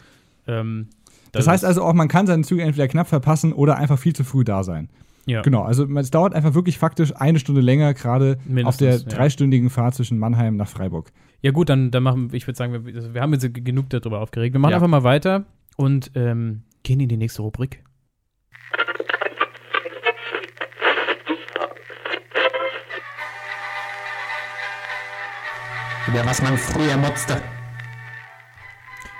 Ähm, Das heißt also auch, man kann seine Züge entweder knapp verpassen oder einfach viel zu früh da sein. Ja. Genau, also es dauert einfach wirklich faktisch eine Stunde länger, gerade auf der ja. dreistündigen Fahrt zwischen Mannheim nach Freiburg. Ja gut, dann, dann machen wir, ich würde sagen, wir, also wir haben jetzt genug darüber aufgeregt. Wir machen Ja. einfach mal weiter und ähm, gehen in die nächste Rubrik. Über was man früher motzte.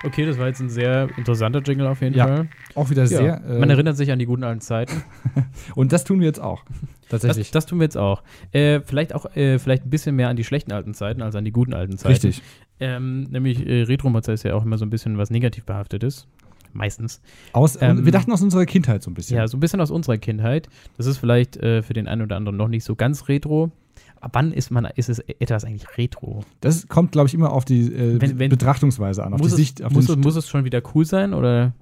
Okay, das war jetzt ein sehr interessanter Jingle auf jeden Ja, Fall. Auch wieder sehr. äh, Man erinnert sich an die guten alten Zeiten. und das tun wir jetzt auch. Das, Tatsächlich. das tun wir jetzt auch. Äh, vielleicht auch äh, vielleicht ein bisschen mehr an die schlechten alten Zeiten als an die guten alten Zeiten. Richtig. Ähm, nämlich äh, Retro-Mozza ist ja auch immer so ein bisschen was negativ behaftetes. Meistens. Aus, Ähm, wir dachten aus unserer Kindheit so ein bisschen. Ja, so ein bisschen aus unserer Kindheit. Das ist vielleicht äh, für den einen oder anderen noch nicht so ganz retro. Wann ist man, ist es etwas eigentlich retro? Das kommt, glaube ich, immer auf die äh, Wenn- wenn- Betrachtungsweise an, auf muss, die Sicht. es, Auf muss, es, muss es schon wieder cool sein oder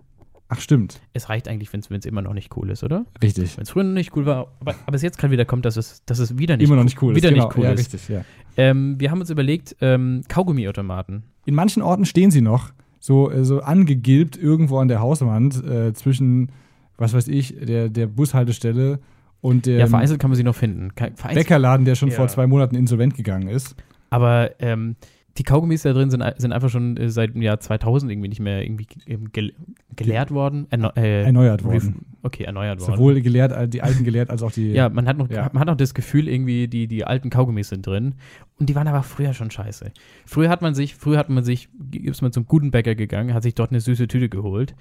Ach, stimmt. es reicht eigentlich, wenn es immer noch nicht cool ist, oder? Richtig. Wenn es früher noch nicht cool war, aber, aber es jetzt gerade wieder kommt, dass es, dass es wieder nicht Immer noch nicht cool. wieder ist, nicht genau. cool ja, ist. Richtig, ja. Ähm, wir haben uns überlegt, ähm, Kaugummiautomaten. In manchen Orten stehen sie noch so, äh, so angegilbt irgendwo an der Hauswand äh, zwischen, was weiß ich, der, der Bushaltestelle Und der ja, vereinzelt kann man sie noch finden. Vereinzelt, Bäckerladen, der schon Ja. vor zwei Monaten insolvent gegangen ist. aber ähm, die Kaugummis da drin sind, sind einfach schon äh, seit dem Jahr 2000 irgendwie nicht mehr irgendwie ähm, gel geleert worden. Erneu äh, Erneuert worden. Okay, erneuert worden. Sowohl gelehrt, die alten gelehrt, als auch die. Ja, man hat noch, Ja. man hat noch das Gefühl, irgendwie, die, die alten Kaugummis sind drin. Und die waren aber früher schon scheiße. Früher hat man sich, früher hat man sich, ist man zum guten Bäcker gegangen, hat sich dort eine süße Tüte geholt.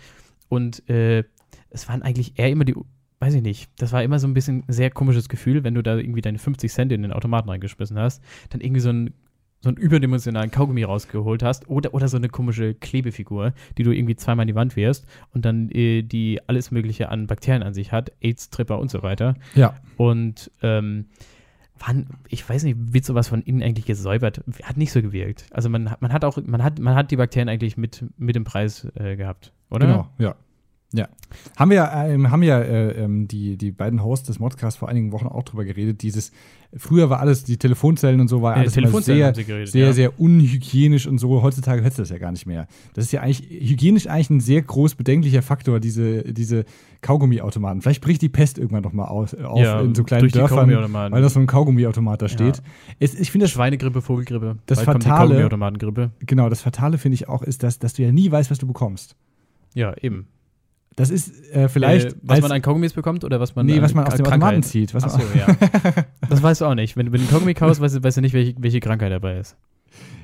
Und äh, es waren eigentlich eher immer die, weiß ich nicht, das war immer so ein bisschen ein sehr komisches Gefühl, wenn du da irgendwie deine 50 Cent in den Automaten reingeschmissen hast, dann irgendwie so ein so einen überdimensionalen Kaugummi rausgeholt hast oder, oder so eine komische Klebefigur, die du irgendwie zweimal in die Wand wirst und dann äh, die alles Mögliche an Bakterien an sich hat, AIDS, Tripper und so weiter. ja. Und ähm, waren, ich weiß nicht, wird sowas von innen eigentlich gesäubert? Hat nicht so gewirkt. Also man, hat- man hat auch, man hat, man hat die Bakterien eigentlich mit, mit dem Preis äh, gehabt, oder? Genau, ja. Ja. Haben wir, ähm, haben ja äh, ähm, die, die beiden Hosts des Modcasts vor einigen Wochen auch drüber geredet. Dieses, früher war alles, die Telefonzellen und so war Äh, alles immer Telefonzellen sehr, geredet, sehr, ja. sehr unhygienisch und so. Heutzutage hättest du das ja gar nicht mehr. Das ist ja eigentlich, hygienisch eigentlich ein sehr groß bedenklicher Faktor, diese, diese Kaugummiautomaten. Vielleicht bricht die Pest irgendwann noch mal aus, äh, auf Ja, in so kleinen Dörfern, weil da so ein Kaugummiautomat da steht. Es, ich finde das Schweinegrippe, Vogelgrippe. Das Fatale-. Genau, das Fatale finde ich auch, ist, dass, dass du ja nie weißt, was du bekommst. Ja, eben. Das ist äh, vielleicht. äh, was man an Kaugummis bekommt oder was man nee, was man aus dem Automaten zieht. Was Achso, ja. das weißt du auch nicht. Wenn du mit dem Kaugummi kaufst, weißt du, weißt du nicht, welche, welche Krankheit dabei ist.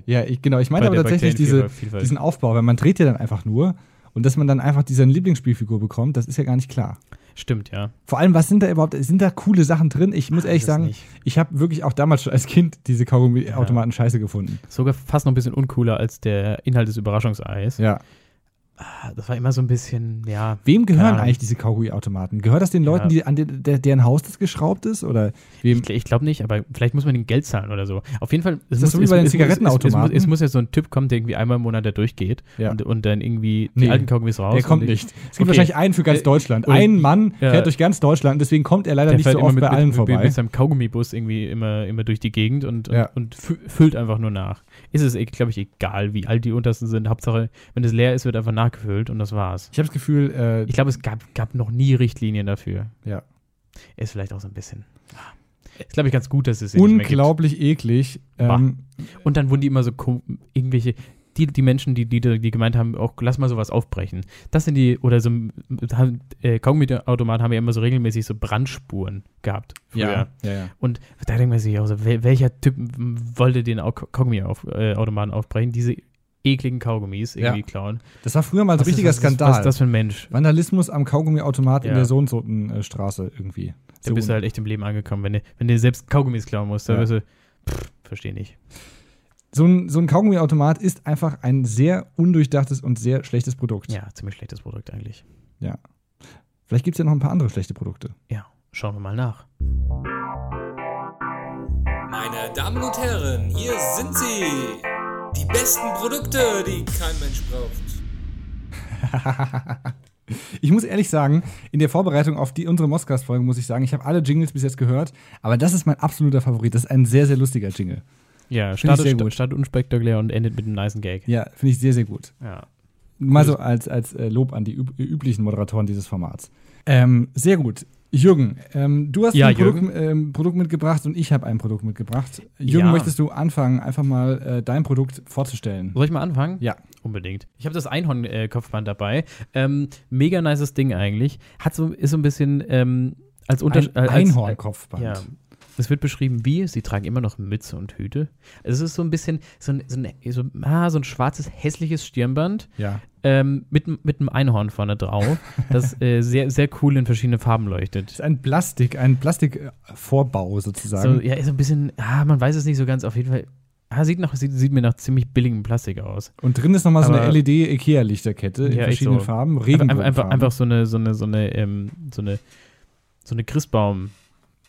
ja, ich, genau. Ich meine aber tatsächlich diese, diesen Aufbau, weil man dreht ja dann einfach nur und dass man dann einfach diese Lieblingsspielfigur bekommt, das ist ja gar nicht klar. Stimmt, ja. Vor allem, was sind da überhaupt, sind da coole Sachen drin? Ich muss ehrlich das sagen, nicht. ich habe wirklich auch damals schon als Kind diese Kaugummi-Automaten scheiße gefunden. Sogar fast noch ein bisschen uncooler als der Inhalt des Überraschungseis. Ja. Ah, Das war immer so ein bisschen, ja. Wem gehören eigentlich diese Kaugummi-Automaten? Gehört das den Leuten, Ja. die an den, der, deren Haus das geschraubt ist? Oder wem? Ich, ich glaube nicht, aber vielleicht muss man den Geld zahlen oder so. Auf jeden Fall. Es das so wie bei den es, es, es, Zigarettenautomaten? muss, es muss ja so ein Typ kommen, der irgendwie einmal im Monat da durchgeht Ja. und, und dann irgendwie Nee, die alten Kaugummis raus. Der kommt nicht. Es gibt Okay. wahrscheinlich einen für ganz Äh, Deutschland. oder- Ein Mann Ja. fährt durch ganz Deutschland, deswegen kommt er leider Der nicht so oft mit, bei allen mit, vorbei. mit seinem Kaugummibus irgendwie immer, immer durch die Gegend und, und, und fü- füllt einfach nur nach. Ist es, glaube ich, egal, wie alt die untersten sind. Hauptsache, wenn es leer ist, wird einfach nachgefüllt und das war's. Ich habe das Gefühl, äh, Ich glaube, es gab, gab noch nie Richtlinien dafür. ja. Ist vielleicht auch so ein bisschen. ah. Ist, glaube ich, ganz gut, dass es unglaublich eklig. Ähm, Und dann wurden die immer so irgendwelche, die, die Menschen, die, die, die gemeint haben, auch lass mal sowas aufbrechen. Das sind die, oder so, haben, äh, Kaugummi-Automaten haben ja immer so regelmäßig so Brandspuren gehabt. Früher. ja, ja, ja. Und da denkt man sich auch so, wel, welcher Typ wollte den Au- Kaugummi-Automaten aufbrechen? Diese ekligen Kaugummis irgendwie klauen. Das war früher mal so ein Was ist- richtiger was ist- Skandal. Was ist das für ein Mensch? Vandalismus am Kaugummiautomat in Ja. der Sohnsotenstraße irgendwie. Da bist du halt echt im Leben angekommen, wenn du, wenn du selbst Kaugummis klauen musst. Da Ja. wirst du, pff, verstehe nicht. so ein, so ein Kaugummiautomat ist einfach ein sehr undurchdachtes und sehr schlechtes Produkt. Ja, ziemlich schlechtes Produkt eigentlich. Vielleicht gibt es ja noch ein paar andere schlechte Produkte. Ja, schauen wir mal nach. Meine Damen und Herren, hier sind sie. Die besten Produkte, die kein Mensch braucht. Ich muss ehrlich sagen, in der Vorbereitung auf die, unsere Moscast-Folge muss ich sagen, ich habe alle Jingles bis jetzt gehört, aber das ist mein absoluter Favorit. Das ist ein sehr, sehr lustiger Jingle. Ja, ich startet, sehr gut. startet unspektakulär und endet mit einem niceen Gag. Ja, finde ich sehr, sehr gut. Ja. Mal so als, als äh, Lob an die üb üblichen Moderatoren dieses Formats. Ähm, sehr gut. Jürgen, ähm, du hast Ja, ein Produkt, ähm, Produkt mitgebracht und ich habe ein Produkt mitgebracht. Jürgen, Ja. möchtest du anfangen, einfach mal äh, dein Produkt vorzustellen? Soll ich mal anfangen? Ja. Unbedingt. Ich habe das Einhorn-Kopfband dabei. Ähm, mega nices Ding eigentlich. Hat so, ist so ein bisschen ähm, als Unterschied. Ein als, Einhornkopfband. Ja. Es wird beschrieben, wie sie tragen immer noch Mütze und Hüte. Es ist so ein bisschen so ein, so ein, so, ah, so ein schwarzes, hässliches Stirnband ja. ähm, mit, mit einem Einhorn vorne drauf, das äh, sehr, sehr cool in verschiedene Farben leuchtet. Das ist ein Plastik, ein Plastikvorbau sozusagen. So, ja, ist so ein bisschen, ah, man weiß es nicht so ganz, auf jeden Fall. Ah, sieht, noch, sieht, sieht mir nach ziemlich billigem Plastik aus. Und drin ist nochmal so eine LED-IKEA-Lichterkette in Ja, echt verschiedenen so. Farben, Einfach, einfach, einfach, Regenbogenfarben, einfach so eine, so eine, so eine, ähm, so eine, so eine Christbaum,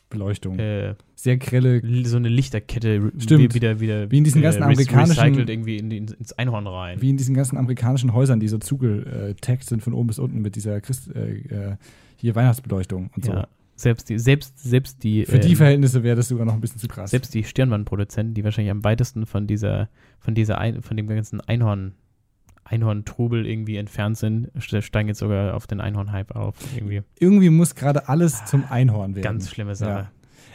Beleuchtung. äh, Sehr grelle, so eine Lichterkette Stimmt. Wie, wieder, wieder, Wie in diesen ganzen äh, amerikanischen- irgendwie in, die- ins Einhorn rein. wie in diesen ganzen amerikanischen Häusern, die so zugetaggt sind von oben bis unten mit dieser Christ, äh, äh, hier Weihnachtsbeleuchtung und so. ja. Selbst die, selbst, selbst die, Für die ähm, Verhältnisse wäre das sogar noch ein bisschen zu krass. selbst die Stirnbandproduzenten, die wahrscheinlich am weitesten von dieser, von dieser, ein, von dem ganzen Einhorn, Einhorn-Trubel irgendwie entfernt sind, ste- steigen jetzt sogar auf den Einhorn-Hype auf. Irgendwie Irgendwie muss gerade alles zum Einhorn werden. ganz schlimme Sache. Ja.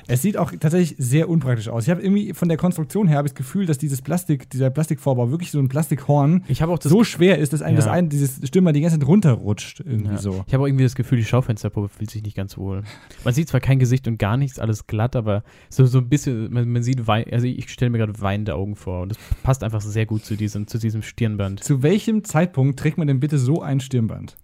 Es sieht auch tatsächlich sehr unpraktisch aus. Ich habe irgendwie von der Konstruktion her habe ich das Gefühl, dass dieses Plastik, dieser Plastikvorbau wirklich so ein Plastikhorn Ich habe auch das so schwer ist, dass einem das Ja. ein, dieses Stürmer die ganze Zeit runterrutscht. Irgendwie Ja. so. Ich habe auch irgendwie das Gefühl, die Schaufensterpuppe fühlt sich nicht ganz wohl. Man sieht zwar kein Gesicht und gar nichts, alles glatt, aber so, so ein bisschen, man, man sieht, Wein, also ich stelle mir gerade weinende Augen vor und das passt einfach sehr gut zu diesem, zu diesem Stirnband. Zu welchem Zeitpunkt trägt man denn bitte so ein Stirnband?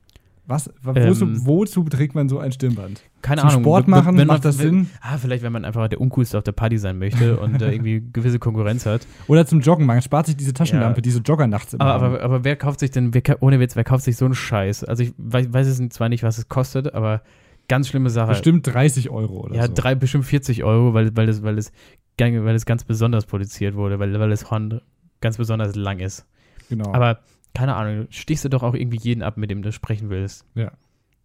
Was, wo, Ähm, wozu, wozu trägt man so ein Stirnband? Keine Zum Ahnung. Sport machen, wenn macht man, das wenn, Sinn? Ah, vielleicht, wenn man einfach der Uncoolste auf der Party sein möchte und äh, irgendwie gewisse Konkurrenz hat. Oder zum Joggen, man spart sich diese Taschenlampe, Ja. die so Jogger nachts immer Aber, aber, aber wer kauft sich denn, wer, ohne Witz, wer kauft sich so einen Scheiß? Also ich weiß, weiß es zwar nicht, was es kostet, aber ganz schlimme Sache. Bestimmt 30 Euro oder ja, so. drei, bestimmt 40 Euro, weil, weil, das, weil, es, weil es ganz besonders produziert wurde, weil, weil das Horn ganz besonders lang ist. Genau. Aber keine Ahnung, stichst du doch auch irgendwie jeden ab, mit dem du sprechen willst. Ja.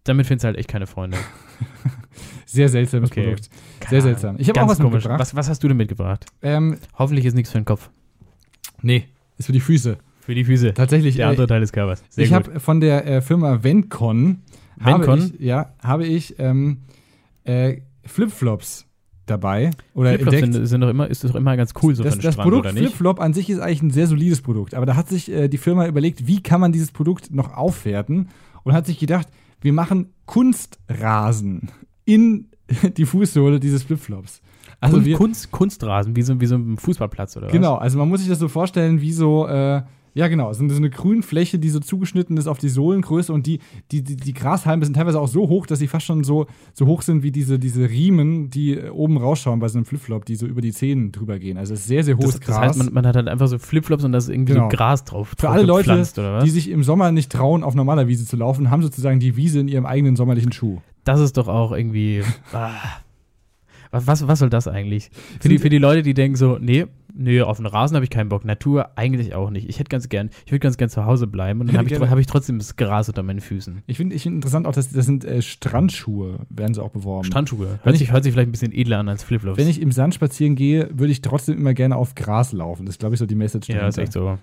Damit findest du halt echt keine Freunde. Sehr seltsames Okay. Produkt. Keine Sehr Ahnung. seltsam. Ich habe auch was komisch. mitgebracht. Was, was hast du denn mitgebracht? Ähm, Hoffentlich ist nichts für den Kopf. nee, ist für die Füße. Für die Füße. Tatsächlich. Der äh, andere Teil des Covers. Sehr ich habe von der äh, Firma Vencon, habe Vencon? ich, ja, habe ich ähm, äh, Flipflops dabei oder Flipflops entdeckt. sind, sind doch immer, ist doch immer ganz cool so das, das Strand, Produkt? Flipflop an sich ist eigentlich ein sehr solides Produkt, aber da hat sich äh, die Firma überlegt, wie kann man dieses Produkt noch aufwerten und hat sich gedacht, wir machen Kunstrasen in die Fußsohle dieses Flipflops. Also Kunst, wir, Kunst, Kunstrasen, wie so, wie so ein Fußballplatz oder Genau, also man muss sich das so vorstellen, wie so, äh, ja genau, so eine Grünfläche, die so zugeschnitten ist auf die Sohlengröße und die, die, die, die Grashalme sind teilweise auch so hoch, dass sie fast schon so, so hoch sind wie diese, diese Riemen, die äh, oben rausschauen bei so einem Flipflop, die so über die Zehen drüber gehen. Also es ist sehr, sehr hohes Das, Gras. das heißt, man, man hat halt einfach so Flipflops und da ist irgendwie Genau. so Gras drauf. Für alle Leute, die sich im Sommer nicht trauen, auf normaler Wiese zu laufen, haben sozusagen die Wiese in ihrem eigenen sommerlichen Schuh. Das ist doch auch irgendwie. Ah. Was, was, soll das eigentlich? Für die, für die Leute, die denken so, nee, nee, auf den Rasen habe ich keinen Bock. Natur eigentlich auch nicht. Ich hätte ganz gern, ich würde ganz gern zu Hause bleiben und dann habe ich, hab ich trotzdem das Gras unter meinen Füßen. Ich finde ich find interessant auch, dass das sind äh, Strandschuhe, werden sie auch beworben. Strandschuhe. Hört ich- sich, hört sich vielleicht ein bisschen edler an als Flipflops. Wenn ich im Sand spazieren gehe, würde ich trotzdem immer gerne auf Gras laufen. Das ist, glaube ich, so die Message. ja, ist dahinter. echt so.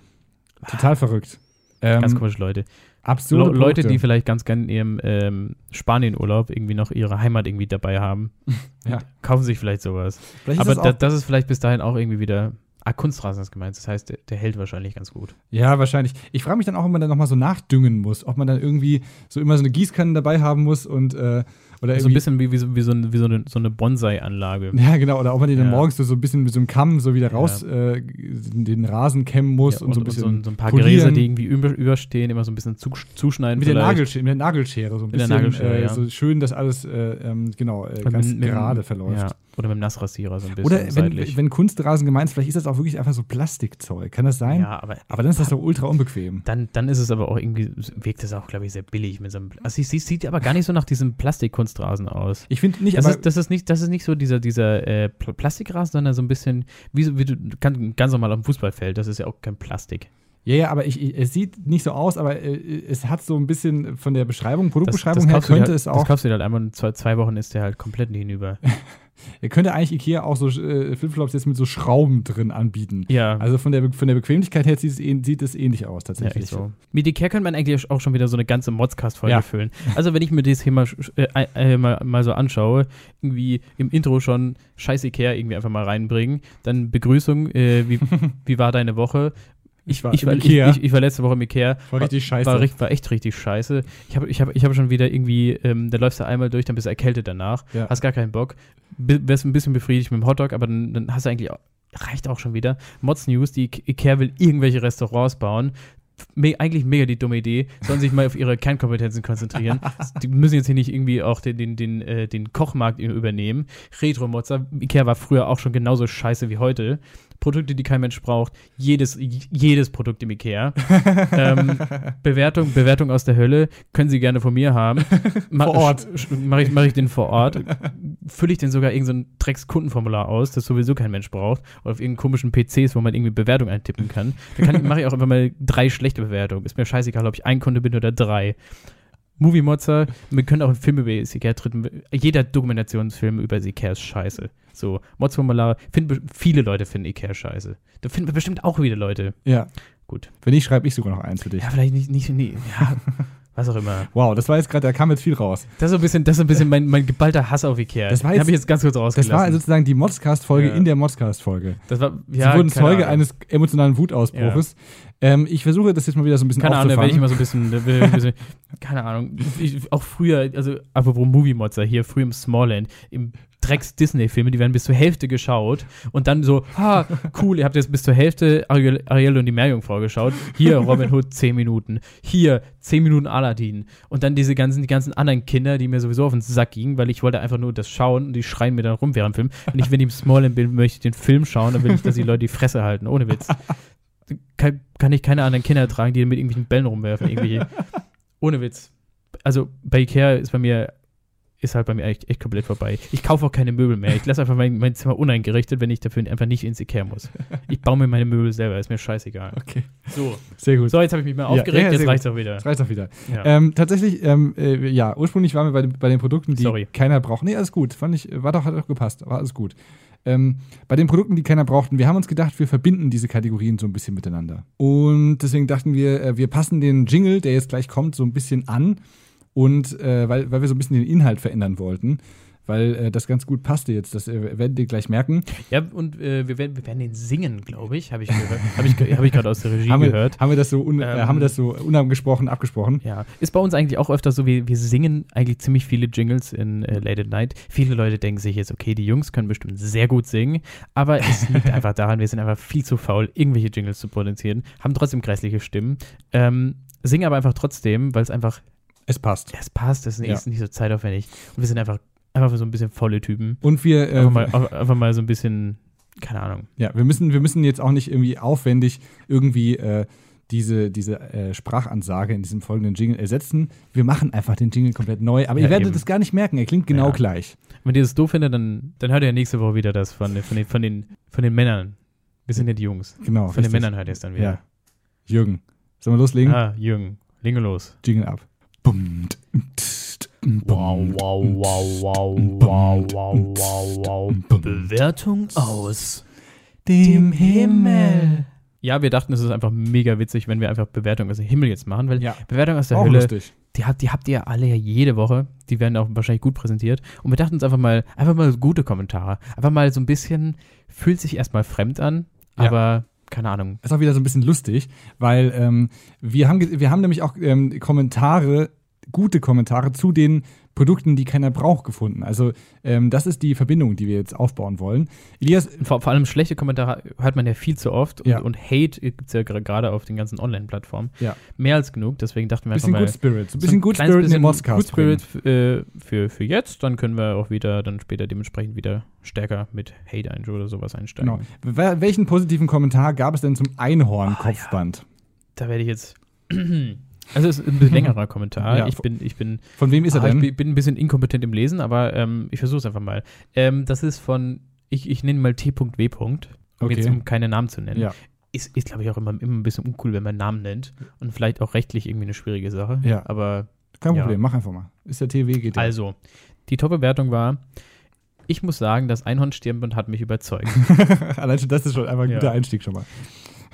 Total verrückt. Ähm, Ganz komisch, Leute. absurde Le Leute, die vielleicht ganz gern in ihrem ähm, Spanienurlaub irgendwie noch ihre Heimat irgendwie dabei haben, Ja. kaufen sich vielleicht sowas. Vielleicht Aber das da, das ist vielleicht bis dahin auch irgendwie wieder. Ah, Kunstrasen ist gemeint. Das heißt, der, der hält wahrscheinlich ganz gut. ja, wahrscheinlich. Ich frage mich dann auch, ob man dann nochmal so nachdüngen muss. Ob man dann irgendwie so immer so eine Gießkanne dabei haben muss und äh, oder So ein bisschen wie, wie, so, wie, so, wie so eine, so eine Bonsai-Anlage. ja, genau. Oder ob man den dann Ja. morgens so, so ein bisschen mit so einem Kamm so wieder Ja. raus äh, den Rasen kämmen muss Ja, und, so ein bisschen. so, ein, so ein paar polieren. Gräser, die irgendwie über, überstehen, immer so ein bisschen zu, zuschneiden. mit der. Nagelschere, mit der Nagelschere, so ein Mit der bisschen Nagelschere, äh, ja. so schön, dass alles äh, ähm, genau äh, Und ganz mit- mit- gerade verläuft. Oder mit dem Nassrasierer so ein bisschen Oder wenn, seitlich. wenn Kunstrasen gemeint ist, vielleicht ist das auch wirklich einfach so Plastikzeug. Kann das sein? ja, aber, Aber dann ist das doch ultra unbequem. dann, dann ist es aber auch irgendwie, wirkt es auch, glaube ich, sehr billig mit so einem. Also, sie sieht aber gar nicht so nach diesem Plastikkunstrasen aus. Ich finde nicht, Das aber ist, das, ist nicht, das ist nicht so dieser, dieser äh, Pl- Plastikrasen, sondern so ein bisschen, wie, wie du kann, ganz normal auf dem Fußballfeld. Das ist ja auch kein Plastik. Ja, ja, aber ich, ich, es sieht nicht so aus, aber äh, es hat so ein bisschen von der Beschreibung, Das, Produktbeschreibung das her du dir könnte halt, es Das auch, kaufst du dir halt einmal in zwei, zwei Wochen ist der halt komplett hinüber. er könnte eigentlich Ikea auch so äh, Flipflops jetzt mit so Schrauben drin anbieten. Ja. Also von der, Be- von der Bequemlichkeit her sieht es, ähn- sieht es ähnlich aus Ja, tatsächlich. echt so. Mit Ikea könnte man eigentlich auch schon wieder so eine ganze Modscast-Folge Ja. füllen. Also, wenn ich mir das hier mal, äh, äh, mal, mal so anschaue, irgendwie im Intro schon Scheiß Ikea irgendwie einfach mal reinbringen, dann Begrüßung, äh, wie, wie war deine Woche? Ich war ich, war. Ich, ich, ich war letzte Woche im Ikea. War richtig scheiße. War, war echt richtig scheiße. Ich habe ich hab, ich hab schon wieder irgendwie, ähm, da läufst du einmal durch, dann bist du erkältet danach, Ja. hast gar keinen Bock, bi- wärst ein bisschen befriedigt mit dem Hotdog, aber dann, dann hast du eigentlich, auch, reicht auch schon wieder. Mods News, die Ikea will irgendwelche Restaurants bauen. Me eigentlich mega die dumme Idee, sollen sich mal auf ihre Kernkompetenzen konzentrieren. die müssen jetzt hier nicht irgendwie auch den, den, den, äh, den Kochmarkt übernehmen. Retro-Mozza, Ikea war früher auch schon genauso scheiße wie heute. Produkte, die kein Mensch braucht. Jedes, jedes Produkt im Ikea. ähm, Bewertung, Bewertung aus der Hölle. Können Sie gerne von mir haben. Ma Vor Ort. Mache ich, mach ich den vor Ort. Fülle ich den sogar irgendein so ein Drecks-Kundenformular aus, das sowieso kein Mensch braucht. Oder auf irgendeinen komischen PCs, wo man irgendwie Bewertung eintippen kann. Da kann, mache ich auch einfach mal drei schlechte Bewertungen. Ist mir scheißegal, ob ich ein Kunde bin oder drei. Movie Mozza, wir können auch einen Film über Ikea treten. Jeder Dokumentationsfilm über Ikea ist scheiße. So, be- viele Leute finden Ikea scheiße. Da finden wir bestimmt auch wieder Leute. Ja. gut. Wenn nicht, schreibe ich sogar noch eins für dich. Ja, vielleicht nicht, nicht, nie, ja, was auch immer. Wow, das war jetzt gerade, da kam jetzt viel raus. Das ist so ein bisschen, das ist ein bisschen mein, mein geballter Hass auf Ikea. Das war Den jetzt- habe ich jetzt ganz kurz Das rausgelassen. war sozusagen die Modscast-Folge Ja. in der Modscast-Folge. das war, Sie ja, wurden Zeuge Ahnung. eines emotionalen Wutausbruches. Ähm, ich versuche das jetzt mal wieder so ein bisschen Keine Ahnung, da werde ich immer so ein bisschen, ein bisschen keine Ahnung. Ich, auch früher, also apropos Movie-Mozzer hier, früher im Smallland, im Drecks-Disney-Filme, die werden bis zur Hälfte geschaut und dann so, ha, cool, ihr habt jetzt bis zur Hälfte Ariel, Ariel und die Meerjungfrau geschaut. Hier Robin Hood 10 Minuten. Hier 10 Minuten Aladdin. Und dann diese ganzen, die ganzen anderen Kinder, die mir sowieso auf den Sack gingen, weil ich wollte einfach nur das schauen und die schreien mir dann rum während dem Film. Wenn ich, wenn ich im Smallland bin, möchte ich den Film schauen, dann will ich, dass die Leute die Fresse halten, ohne Witz. Kann, kann ich keine anderen Kinder tragen, die mit irgendwelchen Bällen rumwerfen, irgendwelche. ohne Witz. Also bei Ikea ist bei mir ist halt bei mir echt, echt komplett vorbei. Ich kaufe auch keine Möbel mehr. Ich lasse einfach mein, mein Zimmer uneingerichtet, wenn ich dafür einfach nicht ins Ikea muss. Ich baue mir meine Möbel selber, ist mir scheißegal. Okay, So, sehr gut. so jetzt habe ich mich mal Ja, aufgeregt, ja, jetzt sehr reicht's auch wieder. Das reicht auch wieder. Ja. Ähm, tatsächlich, ähm, äh, ja, ursprünglich waren wir bei, den- bei den Produkten, die Sorry. keiner braucht. Nee, alles gut. Fand ich, war doch, hat doch gepasst. War alles gut. Ähm, bei den Produkten, die keiner brauchten, wir haben uns gedacht, wir verbinden diese Kategorien so ein bisschen miteinander. Und deswegen dachten wir, äh, wir passen den Jingle, der jetzt gleich kommt, so ein bisschen an. Und äh, weil, weil wir so ein bisschen den Inhalt verändern wollten. Weil äh, das ganz gut passte jetzt. Das äh, werdet ihr gleich merken. ja, und äh, wir, werden, wir werden den singen, glaube ich, habe ich gehört. Habe ich, hab ich gerade aus der Regie Haben wir, gehört. haben wir das so, un, äh, Ähm, haben wir das so unabgesprochen abgesprochen? Ja, ist bei uns eigentlich auch öfter so, wir, wir singen eigentlich ziemlich viele Jingles in äh, Late at Night. Viele Leute denken sich jetzt, okay, die Jungs können bestimmt sehr gut singen, aber es liegt einfach daran, wir sind einfach viel zu faul, irgendwelche Jingles zu produzieren, haben trotzdem grässliche Stimmen, ähm, singen aber einfach trotzdem, weil es einfach, Es passt. es passt, es ist, Ja. ist nicht so zeitaufwendig und wir sind einfach, einfach so ein bisschen faule Typen. Und wir, äh, Einfach mal, einfach mal so ein bisschen, keine Ahnung. Ja, wir müssen, wir müssen jetzt auch nicht irgendwie aufwendig irgendwie äh, diese, diese äh, Sprachansage in diesem folgenden Jingle ersetzen. Wir machen einfach den Jingle komplett neu, aber Ja, ihr werdet eben. es gar nicht merken. Er klingt genau Ja. gleich. Wenn ihr das doof findet, dann, dann hört ihr nächste Woche wieder das von, den- von, den, von, den, von den Männern. Wir sind ja die Jungs. Genau. Von den richtig. Männern hört ihr es dann wieder. Ja. Jürgen, sollen wir loslegen? Ah, Jürgen, linge los. Jingle ab. Bum, wow, wow, wow, wow, wow. Bewertung aus dem Himmel. Ja, wir dachten, es ist einfach mega witzig, wenn wir einfach Bewertung aus dem Himmel jetzt machen, weil Ja, Bewertung aus der auch Hölle, lustig. die habt, die habt ihr alle ja jede Woche. Die werden auch wahrscheinlich gut präsentiert. Und wir dachten uns einfach mal, einfach mal gute Kommentare. Einfach mal so ein bisschen, fühlt sich erstmal fremd an, Ja. aber keine Ahnung. ist auch wieder so ein bisschen lustig, weil ähm, wir, haben, wir haben nämlich auch ähm, Kommentare, gute Kommentare zu den Produkten, die keiner braucht, gefunden. Also ähm, das ist die Verbindung, die wir jetzt aufbauen wollen. Elias, Vor, vor allem schlechte Kommentare hört man ja viel zu oft und, Ja. und Hate gibt es ja gerade auf den ganzen Online-Plattformen. Ja. Mehr als genug, deswegen dachten wir einfach bisschen mal. Good Spirit, so ein bisschen Good Spirit in den Modscast Good Spirit äh, für, für jetzt, dann können wir auch wieder dann später dementsprechend wieder stärker mit Hate ein oder sowas einsteigen. Genau. Wel- Welchen positiven Kommentar gab es denn zum Einhorn-Kopfband? Da werde ich jetzt. Also es ist ein bisschen längerer Kommentar. Ja, ich bin, ich bin, Von wem ist er ah, ich denn? bin- bin ein bisschen inkompetent im Lesen, aber ähm, ich versuche es einfach mal. Ähm, das ist von, ich, ich nenne mal T.W. um Okay. jetzt um keine Namen zu nennen. Ja. Ist, ist glaube ich, auch immer, immer ein bisschen uncool, wenn man Namen nennt und vielleicht auch rechtlich irgendwie eine schwierige Sache. Ja. Aber Kein. Problem, mach einfach mal. Ist der TW, geht also, die Top-Bewertung war, ich muss sagen, das Einhornstirnband hat mich überzeugt. Allein schon das ist schon einfach ein guter Einstieg schon mal.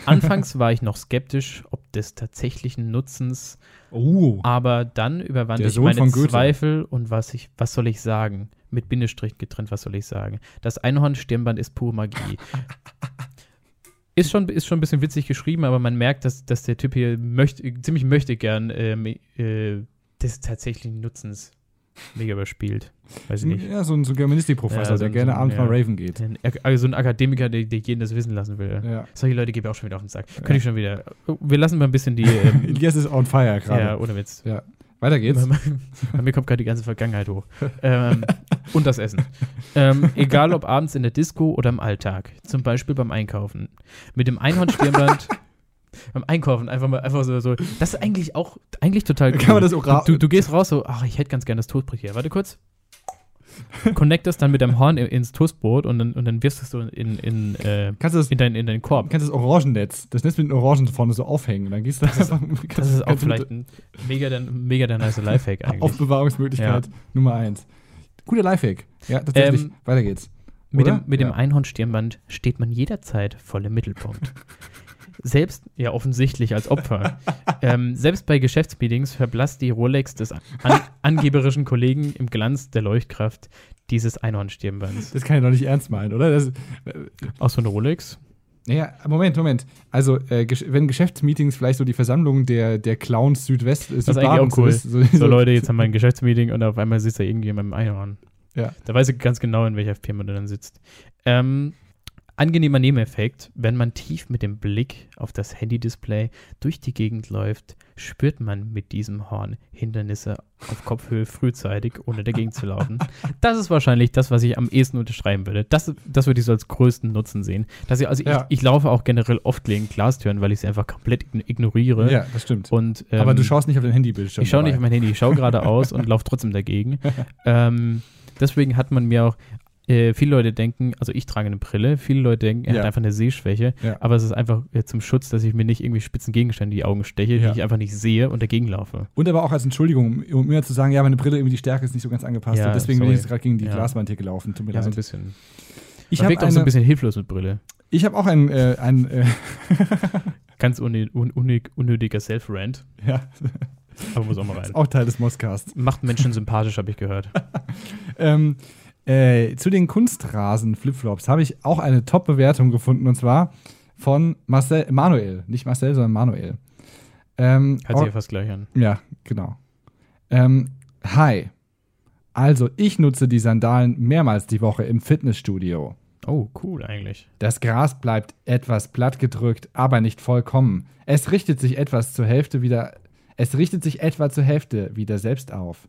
Anfangs war ich noch skeptisch, ob des tatsächlichen Nutzens, Oh. aber dann überwand Der ich Sohn meine. Zweifel und was ich, was soll ich sagen? Mit Bindestrich getrennt, was soll ich sagen? Das Einhornstirnband ist pure Magie. Ist schon, ist schon ein bisschen witzig geschrieben, aber man merkt, dass, dass der Typ hier möchte, ziemlich möchte gern ähm, äh, des tatsächlichen Nutzens mega überspielt. Weiß ich nicht. Ja, so ein, so ein Germanistikprofessor, Ja, so der gerne so abends ja. mal Raven geht. Ein, also ein Akademiker, der, der jeden das wissen lassen will. Ja. Solche Leute gebe ich auch schon wieder auf den Sack. Könnte ich schon wieder. Wir lassen mal ein bisschen die. Ähm, Elias ist on fire gerade. ja, ohne Witz. Weiter geht's. Bei, bei mir kommt gerade die ganze Vergangenheit hoch. Ähm, und das Essen. Ähm, egal ob abends in der Disco oder im Alltag. Zum Beispiel beim Einkaufen. Mit dem Einhornstirnband. beim Einkaufen einfach mal einfach so, so. Das ist eigentlich auch eigentlich total cool. Kann man das auch ra- du, du gehst raus so, ach, ich hätte ganz gerne das Toastbrot hier. Warte kurz. Connect das dann mit deinem Horn ins Toastbrot und dann, und dann wirfst du es so in, in, äh, Kannst du das, in, dein, in deinen Korb. kannst das Orangennetz, das Netz mit den Orangen vorne so aufhängen. Und dann gehst du Das ist- einfach- Das kannst- ist auch du mit- vielleicht ein mega der, mega der nice Lifehack eigentlich. Aufbewahrungsmöglichkeit Nummer eins. Guter Lifehack. Ja, tatsächlich. Ähm, Weiter geht's. Mit Oder? dem, mit dem Ja. Einhornstirnband steht man jederzeit voll im Mittelpunkt. Selbst, ja, offensichtlich als Opfer. ähm, selbst bei Geschäftsmeetings verblasst die Rolex des an angeberischen Kollegen im Glanz der Leuchtkraft dieses Einhornstirnbands. Das kann ich doch nicht ernst meinen, oder? Das, Auch so eine Rolex? naja, Moment, Moment. Also, äh, wenn Geschäftsmeetings vielleicht so die Versammlung der, der Clowns Südwest Das ist eigentlich auch cool. ist, so, So, Leute, jetzt haben wir ein Geschäftsmeeting und auf einmal sitzt da irgendjemand im Einhorn. Ja. Da weiß ich ganz genau, in welcher Firma du dann sitzt. Ähm, angenehmer Nebeneffekt, wenn man tief mit dem Blick auf das Handy-Display durch die Gegend läuft, spürt man mit diesem Horn Hindernisse auf Kopfhöhe frühzeitig, ohne dagegen zu laufen. Das ist wahrscheinlich das, was ich am ehesten unterschreiben würde. Das, das würde ich so als größten Nutzen sehen. Dass ich, also Ja. ich, ich laufe auch generell oft gegen Glastüren, weil ich sie einfach komplett ign- ignoriere. Ja, das stimmt. Und, ähm, Aber du schaust nicht auf dein Handybildschirm. ich schaue nicht auf mein Handy, ich schaue geradeaus und laufe trotzdem dagegen. ähm, deswegen hat man mir auch, äh, viele Leute denken, also ich trage eine Brille, viele Leute denken, er Ja. hat einfach eine Sehschwäche, Ja. aber es ist einfach äh, zum Schutz, dass ich mir nicht irgendwie spitzen Gegenstände in die Augen steche, Ja. die ich einfach nicht sehe und dagegen laufe. Und aber auch als Entschuldigung, um mir zu sagen, ja, meine Brille, irgendwie die Stärke ist nicht so ganz angepasst. Und deswegen bin ich sorry. jetzt gerade gegen die. Glaswand hier gelaufen. Tut mir Ja, so ein leid. bisschen. Ich habe wirkt auch so ein bisschen hilflos mit Brille. ich hab auch ein, äh, ein äh, Ganz un unnö- unnötiger Self-Rant, ja, aber muss auch mal rein. ist auch Teil des Moscasts. Macht Menschen sympathisch, habe ich gehört. Ähm, äh, zu den Kunstrasen-Flipflops habe ich auch eine Top-Bewertung gefunden und zwar von Marcel, Manuel, nicht Marcel, sondern Manuel. Ähm, Hört sich ja fast gleich an. Ja, genau. Ähm, hi. Also, ich nutze die Sandalen mehrmals die Woche im Fitnessstudio. Oh, cool eigentlich. Das Gras bleibt etwas plattgedrückt, aber nicht vollkommen. Es richtet sich etwas zur Hälfte wieder. Es richtet sich etwa zur Hälfte wieder selbst auf.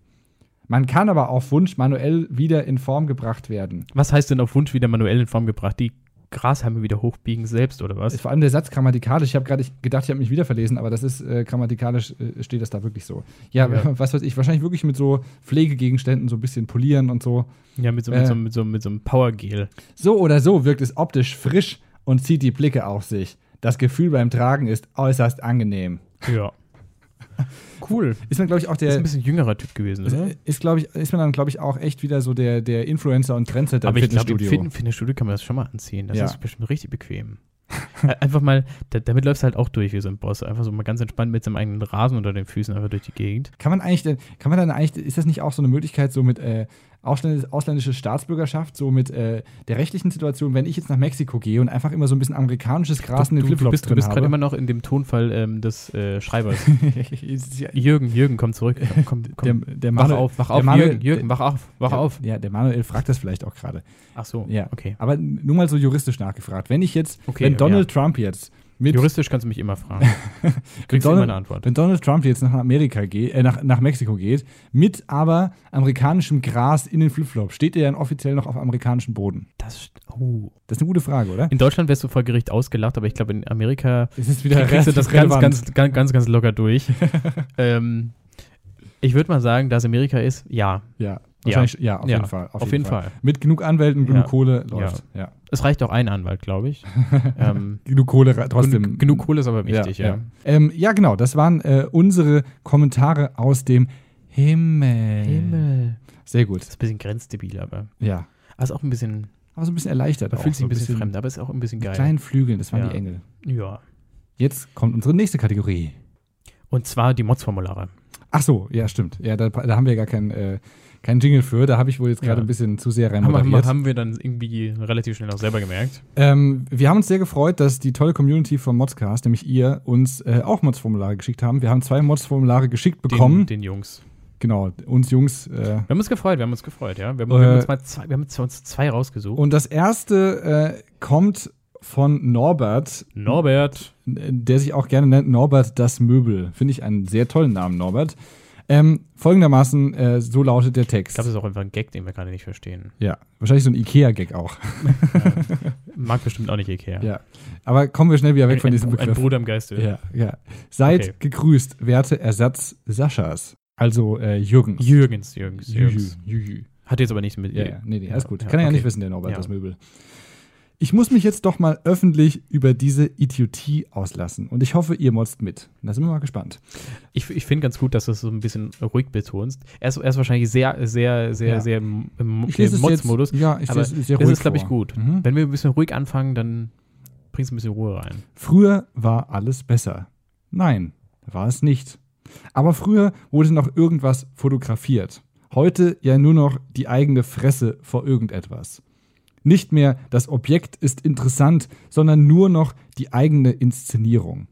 Man kann aber auf Wunsch manuell wieder in Form gebracht werden. Was heißt denn auf Wunsch wieder manuell in Form gebracht? Die Grashalme wieder hochbiegen selbst, oder was? Vor allem der Satz grammatikalisch. Ich habe gerade gedacht, ich habe mich wieder verlesen, aber das ist äh, grammatikalisch äh, steht das da wirklich so. Ja, Ja. was weiß ich, wahrscheinlich wirklich mit so Pflegegegenständen so ein bisschen polieren und so. Ja, mit so, Äh. mit so, mit so, mit so einem Powergel. So oder so wirkt es optisch frisch und zieht die Blicke auf sich. Das Gefühl beim Tragen ist äußerst angenehm. Ja. Cool. Ist man, glaube ich, auch Das ist der. ein bisschen jüngerer Typ gewesen, Ist, oder? ist, glaube ich, ist man dann, glaube ich, auch echt wieder so der, der Influencer und Trendsetter Aber im ich glaube, im Fitnessstudio. Fit- Fitnessstudio kann man das schon mal anziehen. Das Ja. ist bestimmt richtig bequem. Äh, einfach mal, da, damit läufst du halt auch durch wie so ein Boss. Einfach so mal ganz entspannt mit seinem eigenen Rasen unter den Füßen einfach durch die Gegend. Kann man eigentlich, denn- kann man dann eigentlich, ist das nicht auch so eine Möglichkeit, so mit äh, ausländische, Staatsbürgerschaft, so mit äh, der rechtlichen Situation, wenn ich jetzt nach Mexiko gehe und einfach immer so ein bisschen amerikanisches Gras in den du, du Flipflops bist, du drin bist gerade immer noch in dem Tonfall ähm, des äh, Schreibers. der, Jürgen, Jürgen, komm zurück. Komm, komm, der wach Manuel- auf, wach der auf, Manuel- Jürgen, Jürgen, wach auf, wach der, auf. Ja, der Manuel fragt das vielleicht auch gerade. Ach so, Ja. okay. Aber nur mal so juristisch nachgefragt. Wenn ich jetzt, Okay, wenn ja. Donald Trump jetzt Juristisch kannst du mich immer fragen. Kriegst Donald- immer eine Antwort. Wenn Donald Trump jetzt nach Amerika geht, äh, nach, nach Mexiko geht, mit aber amerikanischem Gras in den Flipflops, steht er dann offiziell noch auf amerikanischem Boden? Das, oh. Das ist eine gute Frage, oder? In Deutschland wärst du vor Gericht ausgelacht, aber ich glaube, in Amerika Es ist wieder kriegst du das relativ ganz, relevant. ganz, ganz, ganz, ganz locker durch. ähm, ich würde mal sagen, da es Amerika ist, ja, Ja, wahrscheinlich, ja, auf Ja, jeden Fall. auf, jeden Fall. Mit genug Anwälten, genug Ja. Kohle läuft. Ja. Es reicht auch ein Anwalt, glaube ich. ähm, Genug Kohle trotzdem. gen- genug Kohle ist aber wichtig, ja. Ja, ja. Ähm, ja genau. Das waren äh, unsere Kommentare aus dem Himmel. Himmel. Sehr gut. Das ist ein bisschen grenzdebil, aber. Ja. Also auch ein bisschen, Aber so ein bisschen erleichtert. man auch, fühlt sich so ein bisschen, fremd, aber ist auch ein bisschen Mit geil. kleinen Flügeln, das waren Ja. die Engel. Ja. Jetzt kommt unsere nächste Kategorie. Und zwar die Mods-Formulare. Ach so, ja, stimmt. Ja, da, da haben wir gar keinen äh, keinen Jingle für. Da habe ich wohl jetzt gerade Ja. ein bisschen zu sehr rein Haben, wir- haben wir dann irgendwie relativ schnell auch selber gemerkt. Ähm, wir haben uns sehr gefreut, dass die tolle Community vom Modscast, nämlich ihr, uns äh, auch Mods-Formulare geschickt haben. Wir haben zwei Mods-Formulare geschickt bekommen. Den, den Jungs. genau, uns Jungs. Äh, Wir haben uns gefreut, wir haben uns gefreut, ja. Wir haben, Äh, wir haben, uns, mal zwei, wir haben uns zwei rausgesucht. und das erste äh, kommt von Norbert, Norbert. der sich auch gerne nennt Norbert das Möbel. Finde ich einen sehr tollen Namen, Norbert. Ähm, folgendermaßen, äh, so lautet der Ich Text. glaube, das ist auch einfach ein Gag, den wir gerade nicht verstehen. ja, wahrscheinlich so ein Ikea-Gag auch. Mag bestimmt auch nicht Ikea. Ja. Aber kommen wir schnell wieder weg von ein, diesem ein, ein Begriff. Bruder im Geiste. Ja, ja. Seid Okay. gegrüßt, werte Ersatz Saschas. Also äh, Jürgens. Jürgens, Jürgens, Jürgens. Jüjü. Hat jetzt aber nichts mit. Ja, ja, nee, nee, alles gut. Ja, Kann er ja okay. nicht wissen, der Norbert, Ja. das Möbel. Ich muss mich jetzt doch mal öffentlich über diese Idiotie auslassen. Und ich hoffe, ihr motzt mit. Da sind wir mal gespannt. Ich, ich finde ganz gut, dass du es so ein bisschen ruhig betonst. Er ist, er ist wahrscheinlich sehr, sehr, sehr, Ja. sehr im, im. Mods-Modus. Ja, ich aber lese es sehr Das ruhig ist, glaube ich, gut. Mhm. Wenn wir ein bisschen ruhig anfangen, dann bringst ein bisschen Ruhe rein. Früher war alles besser. Nein, war es nicht. Aber früher wurde noch irgendwas fotografiert. Heute ja nur noch die eigene Fresse vor irgendetwas. Nicht mehr das Objekt ist interessant, sondern nur noch die eigene Inszenierung.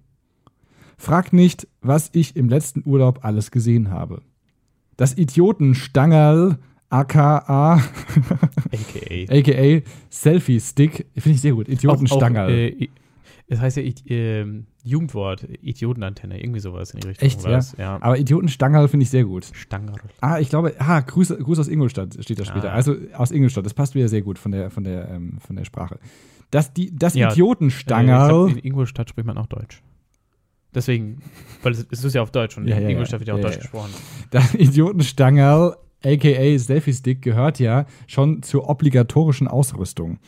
Frag nicht, was ich im letzten Urlaub alles gesehen habe. Das Idiotenstangerl, aka, AKA. aka Selfie-Stick, finde ich sehr gut. Idiotenstangerl. Auch, äh, es heißt ja ähm, Jugendwort, Idiotenantenne, irgendwie sowas in die Richtung. Echt, ja? das? ja. Aber Idiotenstangerl finde ich sehr gut. Stangerl. Ah, ich glaube, ah, Gruß, Gruß aus Ingolstadt steht da später. Ah. Also aus Ingolstadt, das passt wieder sehr gut von der, von der, ähm, von der Sprache. Das, die, das Ja, Äh, Idiotenstangerl. glaub, in Ingolstadt spricht man auch Deutsch. Deswegen, weil es, es ist ja auf Deutsch und Ja, in ja, Ingolstadt wird ja auch ja, Deutsch ja. gesprochen. Das Idiotenstangerl, aka Selfie-Stick, gehört ja schon zur obligatorischen Ausrüstung.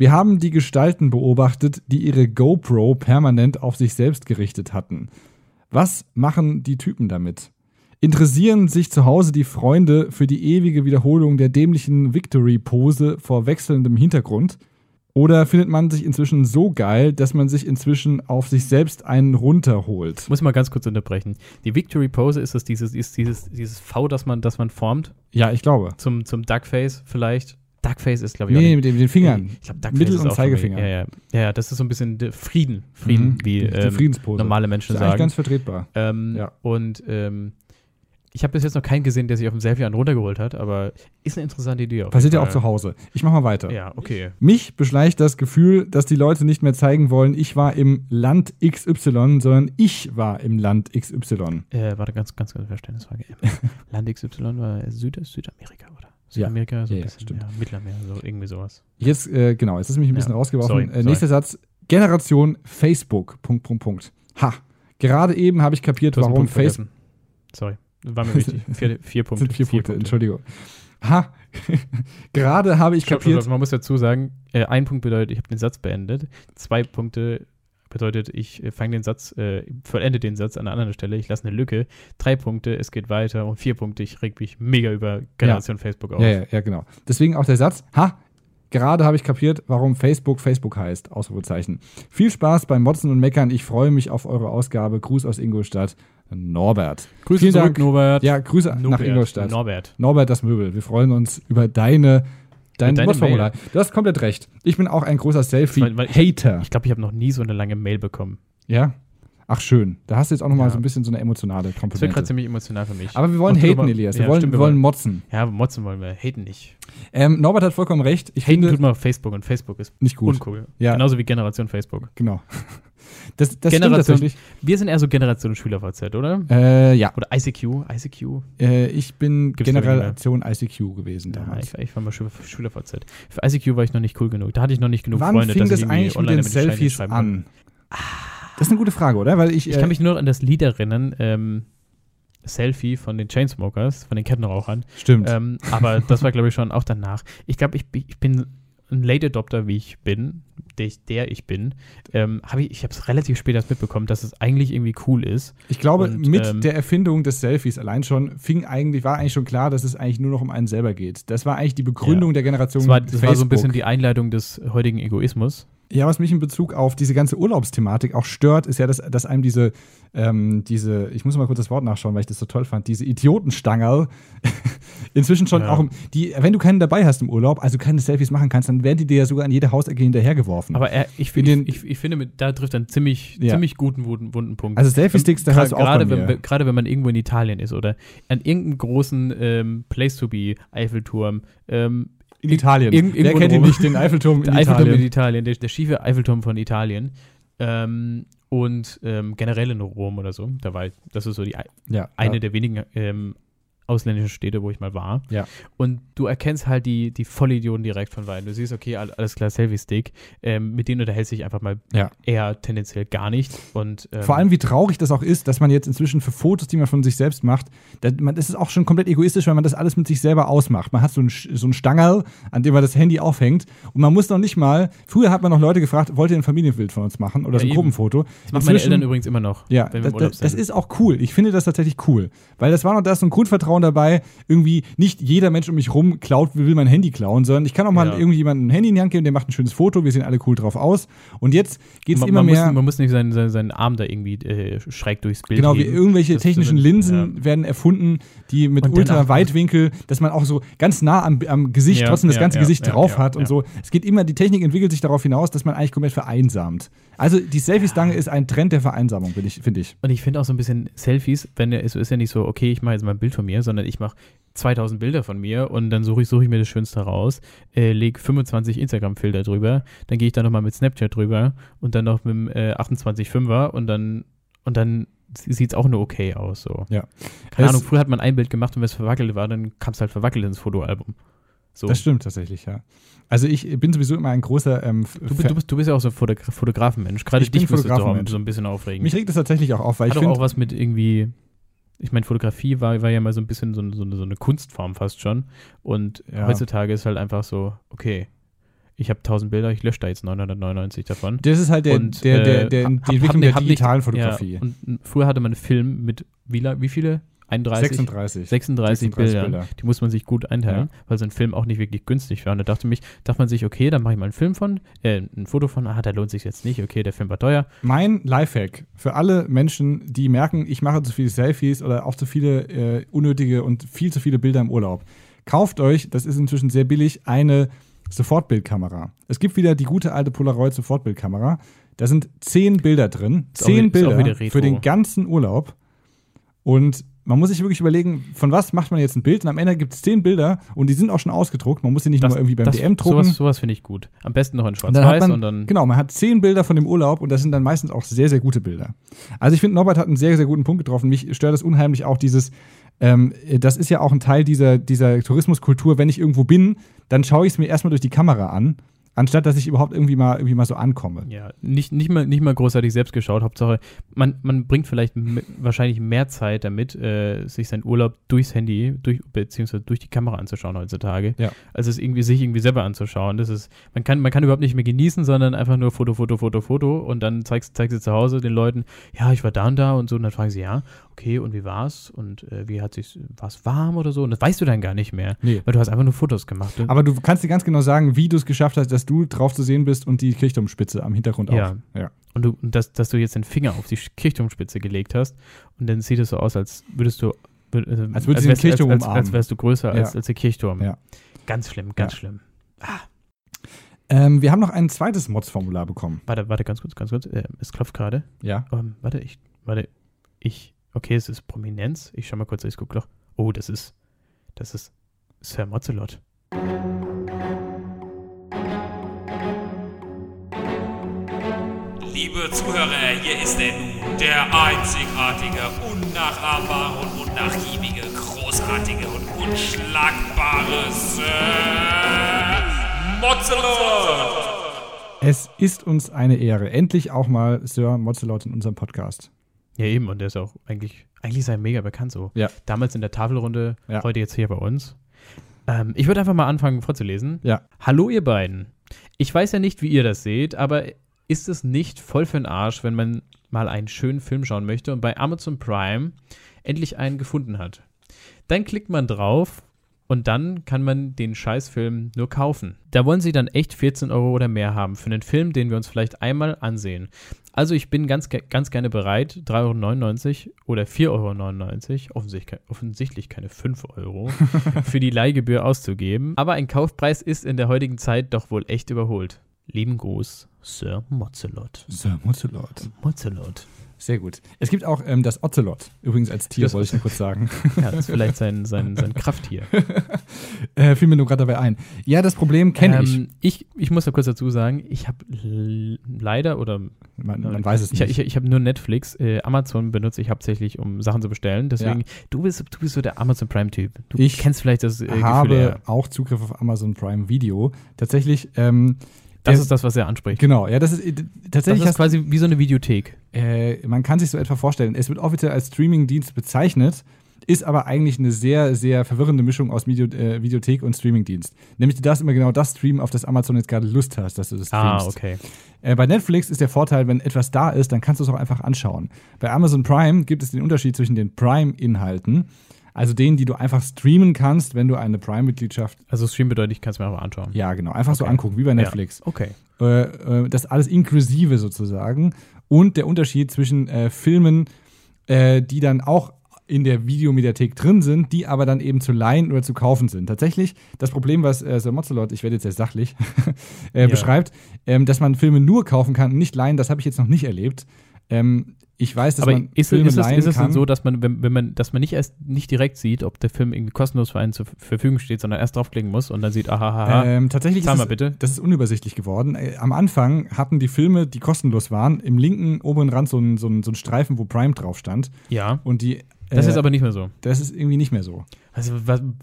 Wir haben die Gestalten beobachtet, die ihre GoPro permanent auf sich selbst gerichtet hatten. Was machen die Typen damit? Interessieren sich zu Hause die Freunde für die ewige Wiederholung der dämlichen Victory-Pose vor wechselndem Hintergrund? Oder findet man sich inzwischen so geil, dass man sich inzwischen auf sich selbst einen runterholt? Muss mal ganz kurz unterbrechen. Die Victory Pose ist das dieses, ist dieses, dieses V, das man, das man formt, Ja, ich glaube. zum, zum Duckface vielleicht. Duckface ist, glaube ich, Nee, mit den, mit den Fingern. Ich glaube, Duckface Mittel- ist und auch. Zeigefinger. Ja, ja. ja, ja, das ist so ein bisschen der Frieden. Frieden, Mhm. wie ähm, normale Menschen ist eigentlich sagen. ganz vertretbar. Ähm, Ja. Und ähm, ich habe bis jetzt noch keinen gesehen, der sich auf dem Selfie einen runtergeholt hat, aber ist eine interessante Idee. Passiert ja auch zu Hause. Ich mach mal weiter. Ja, okay. Mich beschleicht das Gefühl, dass die Leute nicht mehr zeigen wollen, ich war im Land XY, sondern ich war im Land XY. Äh, warte, ganz, ganz, ganz Verständnisfrage. Land XY war Süd Südamerika, Südamerika, so ein Ja, ja, bisschen, ja, Mittelmeer, so irgendwie sowas. Jetzt, äh, genau, jetzt ist mich ein bisschen Ja, rausgeworfen. sorry, äh, sorry. nächster Satz. Generation Facebook. Punkt, Punkt, Punkt. Ha. Gerade eben habe ich kapiert, warum Facebook. Sorry, war mir wichtig. Vier, vier Punkte. sind vier, Punkte, Entschuldigung. Ha. Gerade habe ich stopp, kapiert. stopp. Man muss dazu sagen, äh, ein Punkt bedeutet, ich habe den Satz beendet. Zwei Punkte bedeutet, ich äh, fange den Satz, äh, vollende den Satz an einer anderen Stelle. Ich lasse eine Lücke. Drei Punkte, es geht weiter. Und vier Punkte, ich reg mich mega über Generation Facebook auf. Ja, ja, ja, genau. Deswegen auch der Satz, ha, gerade habe ich kapiert, warum Facebook Facebook heißt, Ausrufezeichen. Viel Spaß beim Motzen und Meckern, ich freue mich auf eure Ausgabe. Gruß aus Ingolstadt, Norbert. Grüße Vielen zurück, Dank. Norbert. Ja, Grüße nach Norbert. Ingolstadt. Norbert. Norbert das Möbel, wir freuen uns über deine, dein. Mail. Du hast komplett recht. Ich bin auch ein großer weil ich- Selfie-Hater. Ich glaube, ich habe noch nie so eine lange Mail bekommen. Ja? Ach, schön. Da hast du jetzt auch nochmal Ja. so ein bisschen so eine emotionale Das wird gerade Komponente. ziemlich emotional für mich. Aber wir wollen Auch haten, Elias. Wir Ja, wollen, stimmt, wir wollen motzen. ja, motzen wollen wir. Haten nicht. Ähm, Norbert hat vollkommen recht. Ich Haten finde, tut man auf Facebook und Facebook ist nicht gut. uncool. Ja. Genauso wie Generation Facebook. Genau. Das, das stimmt Generation, tatsächlich. wir sind eher so Generation SchülerVZ, oder? Äh, ja, Oder ICQ, ICQ. äh, ich bin Gibt's Generation ICQ gewesen Ja, damals. ich, ich war mal Schüler, SchülerVZ. Für ICQ war ich noch nicht cool genug. Da hatte ich noch nicht genug Wann Freunde, fing dass das ich irgendwie mit online Scheine Selfies schreiben an? Das ist eine gute Frage, oder? Weil ich, Ich äh, kann mich nur noch an das Lied erinnern, ähm, Selfie von den Chainsmokers, von den Kettenrauchern. stimmt. Ähm, aber das war, glaube ich, schon auch danach. Ich glaube, ich, bin- ich bin ein Late Adopter, wie ich bin, der ich, der ich bin. Ähm, hab ich ich habe es relativ spät erst mitbekommen, dass es eigentlich irgendwie cool ist. ich glaube, und, mit ähm, der Erfindung des Selfies allein schon fing eigentlich, war eigentlich schon klar, dass es eigentlich nur noch um einen selber geht. Das war eigentlich die Begründung der Generation Das war, das war so ein bisschen die Einleitung des heutigen Egoismus. Ja, was mich in Bezug auf diese ganze Urlaubsthematik auch stört, ist ja, dass, dass einem diese, ähm, diese, ich muss mal kurz das Wort nachschauen, weil ich das so toll fand, diese Idiotenstangerl inzwischen schon Ja. auch, die, wenn du keinen dabei hast im Urlaub, also keine Selfies machen kannst, dann werden die dir ja sogar an jede Hausecke hinterhergeworfen. Aber er, ich, In finde, den- ich, ich finde, mit- da trifft er einen ziemlich, Ja. ziemlich guten, wunden, wunden Punkt. also Selfie-Sticks, da hörst du auch gerade, wenn, gerade wenn man irgendwo in Italien ist oder an irgendeinem großen ähm, Place to be Eiffelturm. Ähm, in Italien. irgend- Wer kennt ihn nicht, den Eiffelturm in der Eiffelturm in Italien? Italien, der, der schiefe Eiffelturm von Italien. Ähm, und ähm, generell in Rom oder so. Da war das ist so die Ja, eine ja. der wenigen ähm, ausländischen Städte, wo ich mal war. Ja. Und du erkennst halt die, die Vollidioten direkt von Weitem. Du siehst, okay, all- alles klar, Selfie-Stick. Ähm, mit denen unterhältst du dich einfach mal Ja. eher tendenziell gar nicht. Und, ähm, Vor allem, wie traurig das auch ist, dass man jetzt inzwischen für Fotos, die man von sich selbst macht, da, man, das ist auch schon komplett egoistisch, weil man das alles mit sich selber ausmacht. Man hat so einen, so Stangerl, an dem man das Handy aufhängt und man muss noch nicht mal, früher hat man noch Leute gefragt, wollt ihr ein Familienbild von uns machen oder Ja, so ein eben. Gruppenfoto? das machen meine Eltern übrigens immer noch, Ja, wenn wir das, das, das ist auch cool. Ich finde das tatsächlich cool. Weil das war noch da ist so ein Grundvertrauen klauen dabei. Irgendwie nicht jeder Mensch um mich rum klaut, will mein Handy klauen, sondern ich kann auch mal Ja. irgendjemandem ein Handy in die Hand geben, der macht ein schönes Foto, wir sehen alle cool drauf aus. Und jetzt geht es immer man, mehr. muss, man muss nicht seinen, seinen, seinen Arm da irgendwie äh, schräg durchs Bild Genau, wie heben. irgendwelche Das- technischen das- Linsen ja. werden erfunden, die mit Ultraweitwinkel, dass man auch so ganz nah am, am Gesicht Ja, trotzdem das ganze Gesicht drauf hat und so. Es geht immer, die Technik entwickelt sich darauf hinaus, dass man eigentlich komplett vereinsamt. Also die Selfie-Stange ist ein Trend der Vereinsamung, finde ich. Find ich. Und ich finde auch so ein bisschen Selfies, wenn es ist ja nicht so, okay, ich mache jetzt mal ein Bild von mir, sondern ich mache 2000 Bilder von mir und dann suche ich, suche ich mir das Schönste raus, äh, lege 25 Instagram-Filter drüber, dann gehe ich da nochmal mit Snapchat drüber und dann noch mit dem äh, 28,5er und dann, und dann sieht es auch nur okay aus. So. Ja. Keine Es- Ahnung, früher hat man ein Bild gemacht und wenn es verwackelt war, dann kam es halt verwackelt ins Fotoalbum. So. Das stimmt tatsächlich, ja. Also ich bin sowieso immer ein großer ähm, Du, bist- du, bist, du bist ja auch so ein Fotogra Fotografenmensch. Gerade Ich dich müsste so ein bisschen aufregen. Mich regt das tatsächlich auch auf, weil Hat ich doch auch finde, was mit irgendwie, ich meine, Fotografie war, war ja mal so ein bisschen so, eine- so, so eine Kunstform fast schon. Und Ja. heutzutage ist halt einfach so, okay, ich habe 1000 Bilder, ich lösche da jetzt 999 davon. das ist halt der, und, der, der, äh, der, hab- die Entwicklung hab- der hab digitalen Fotografie. Ja, und früher hatte man einen Film mit, wie, wie viele? 31? 36. 36, 36 Bildern. Bilder. Die muss man sich gut einteilen, weil so ein Film auch nicht wirklich günstig war. Und da dachte, mich, dachte man sich, okay, dann mache ich mal einen Film von, äh, ein Foto von, ah, da lohnt sich jetzt nicht, okay, der Film war teuer. Mein Lifehack für alle Menschen, die merken, ich mache zu viele Selfies oder auch zu viele äh, unnötige und viel zu viele Bilder im Urlaub. Kauft euch, das ist inzwischen sehr billig, eine Sofortbildkamera. Es gibt wieder die gute alte Polaroid Sofortbildkamera. Da sind zehn Bilder drin. Ist Zehn auch Bilder für den ganzen Urlaub. Und man muss sich wirklich überlegen, von was macht man jetzt ein Bild? Und am Ende gibt es zehn Bilder und die sind auch schon ausgedruckt. Man muss sie nicht nur irgendwie beim das, DM drucken. Sowas, sowas finde ich gut. Am besten noch in Und Schwarz-Weiß und dann. genau, man hat zehn Bilder von dem Urlaub und das sind dann meistens auch sehr, sehr gute Bilder. Also ich finde, Norbert hat einen sehr, sehr guten Punkt getroffen. Mich stört das unheimlich auch dieses, ähm, das ist ja auch ein Teil dieser, dieser Tourismuskultur. Wenn ich irgendwo bin, dann schaue ich es mir erstmal durch die Kamera an, anstatt dass ich überhaupt irgendwie mal, irgendwie mal so ankomme. Ja, nicht, nicht, mal, nicht mal großartig selbst geschaut. Hauptsache, man, man bringt vielleicht wahrscheinlich mehr Zeit damit, äh, sich seinen Urlaub durchs Handy, durch, beziehungsweise durch die Kamera anzuschauen heutzutage. Ja. als es irgendwie sich irgendwie selber anzuschauen. Das ist, man kann, man kann überhaupt nicht mehr genießen, sondern einfach nur Foto, Foto, Foto, Foto und dann zeigst, zeigst du zu Hause den Leuten, ja, ich war da und da und so und dann fragen sie, ja, okay, und wie war's? Und äh, wie hat sich, war es warm oder so? Und das weißt du dann gar nicht mehr, Nee. weil du hast einfach nur Fotos gemacht. Aber du kannst dir ganz genau sagen, wie du es geschafft hast, dass du drauf zu sehen bist und die Kirchturmspitze am Hintergrund Ja. auch. Ja. Und du, dass, dass du jetzt den Finger auf die Kirchturmspitze gelegt hast und dann sieht es so aus, als würdest du. äh, Als würdest du den wärst- Kirchturm als, als, als wärst du größer als, Ja. als der Kirchturm. Ja. Ganz schlimm, ganz Ja. schlimm. Ähm, wir haben noch ein zweites Mods-Formular bekommen. Warte, warte, ganz kurz, ganz kurz. Äh, es klopft gerade. Ja. Ähm, warte, ich, warte, ich, okay, es ist Prominenz. Ich schau mal kurz, ich guck doch. Oh, das ist, das ist Sir Mozzelot. Liebe Zuhörer, hier ist er nun, der einzigartige, unnachahmbare und unnachgiebige, großartige und unschlagbare Sir Mozzelot! Es ist uns eine Ehre. Endlich auch mal Sir Mozzelot in unserem Podcast. Ja, eben, und der ist auch eigentlich, eigentlich ist er mega bekannt so. Ja. Damals in der Tafelrunde, Ja. heute jetzt hier bei uns. Ähm, ich würde einfach mal anfangen vorzulesen. Ja. Hallo ihr beiden. Ich weiß ja nicht, wie ihr das seht, aber ist es nicht voll für den Arsch, wenn man mal einen schönen Film schauen möchte und bei Amazon Prime endlich einen gefunden hat? Dann klickt man drauf und dann kann man den Scheißfilm nur kaufen. Da wollen sie dann echt 14 Euro oder mehr haben für einen Film, den wir uns vielleicht einmal ansehen. Also ich bin ganz, ganz gerne bereit, 3,99 Euro oder 4,99 Euro, offensichtlich, offensichtlich keine 5 Euro, für die Leihgebühr auszugeben. Aber ein Kaufpreis ist in der heutigen Zeit doch wohl echt überholt. Lieben Gruß, Sir Mozzelot. Sir Mozzelot. Mozzelot. Sehr gut. Es gibt auch ähm, das Ocelot, übrigens als Tier, Das- wollte ich nur kurz sagen. Ja, das ist vielleicht sein, sein, sein Krafttier. äh, fiel mir nur gerade dabei ein. Ja, das Problem kenne ich. Ähm, ich. Ich muss da kurz dazu sagen, ich habe leider oder Man, man weiß es ich, nicht. ich, ich habe nur Netflix. Äh, Amazon benutze ich hauptsächlich, um Sachen zu bestellen. Deswegen, du, bist, du bist so der Amazon Prime-Typ. Du Ich kennst vielleicht das äh, Gefühl. habe Ja. auch Zugriff auf Amazon Prime Video. Tatsächlich, ähm, Das der- ist das, was er anspricht. genau, ja, das ist äh, Das tatsächlich ist hast, quasi wie so eine Videothek. äh, man kann sich so etwa vorstellen. Es wird offiziell als Streamingdienst bezeichnet, ist aber eigentlich eine sehr, sehr verwirrende Mischung aus Video, äh, Videothek und Streamingdienst. Nämlich du darfst immer genau das streamen, auf das Amazon jetzt gerade Lust hast, dass du das streamst. Ah, okay. Äh, bei Netflix ist der Vorteil, wenn etwas da ist, dann kannst du es auch einfach anschauen. Bei Amazon Prime gibt es den Unterschied zwischen den Prime-Inhalten. Also denen, die du einfach streamen kannst, wenn du eine Prime-Mitgliedschaft, Also Stream bedeutet, ich kann es mir einfach anschauen. ja genau, einfach so Okay. angucken, wie bei Netflix. Okay. Äh, äh, das alles inklusive sozusagen. Und der Unterschied zwischen äh, Filmen, äh, die dann auch in der Videomediathek drin sind, die aber dann eben zu leihen oder zu kaufen sind. Tatsächlich, das Problem, was äh, Sir Mozzelot, ich werde jetzt sehr sachlich, äh, Ja. beschreibt, ähm, dass man Filme nur kaufen kann und nicht leihen, das habe ich jetzt noch nicht erlebt. Ähm, ich weiß, dass Aber man ist, Filme ist, es, ist es denn so, dass man, wenn, wenn man, dass man nicht erst nicht direkt sieht, ob der Film irgendwie kostenlos für einen zur Verfügung steht, sondern erst draufklicken muss und dann sieht, aha, aha, Ähm, tatsächlich ist es, bitte. das ist unübersichtlich geworden. Äh, am Anfang hatten die Filme, die kostenlos waren, im linken oberen Rand so einen so so einen Streifen, wo Prime drauf stand. ja. Und die. Das äh, ist aber nicht mehr so. das ist irgendwie nicht mehr so. Also,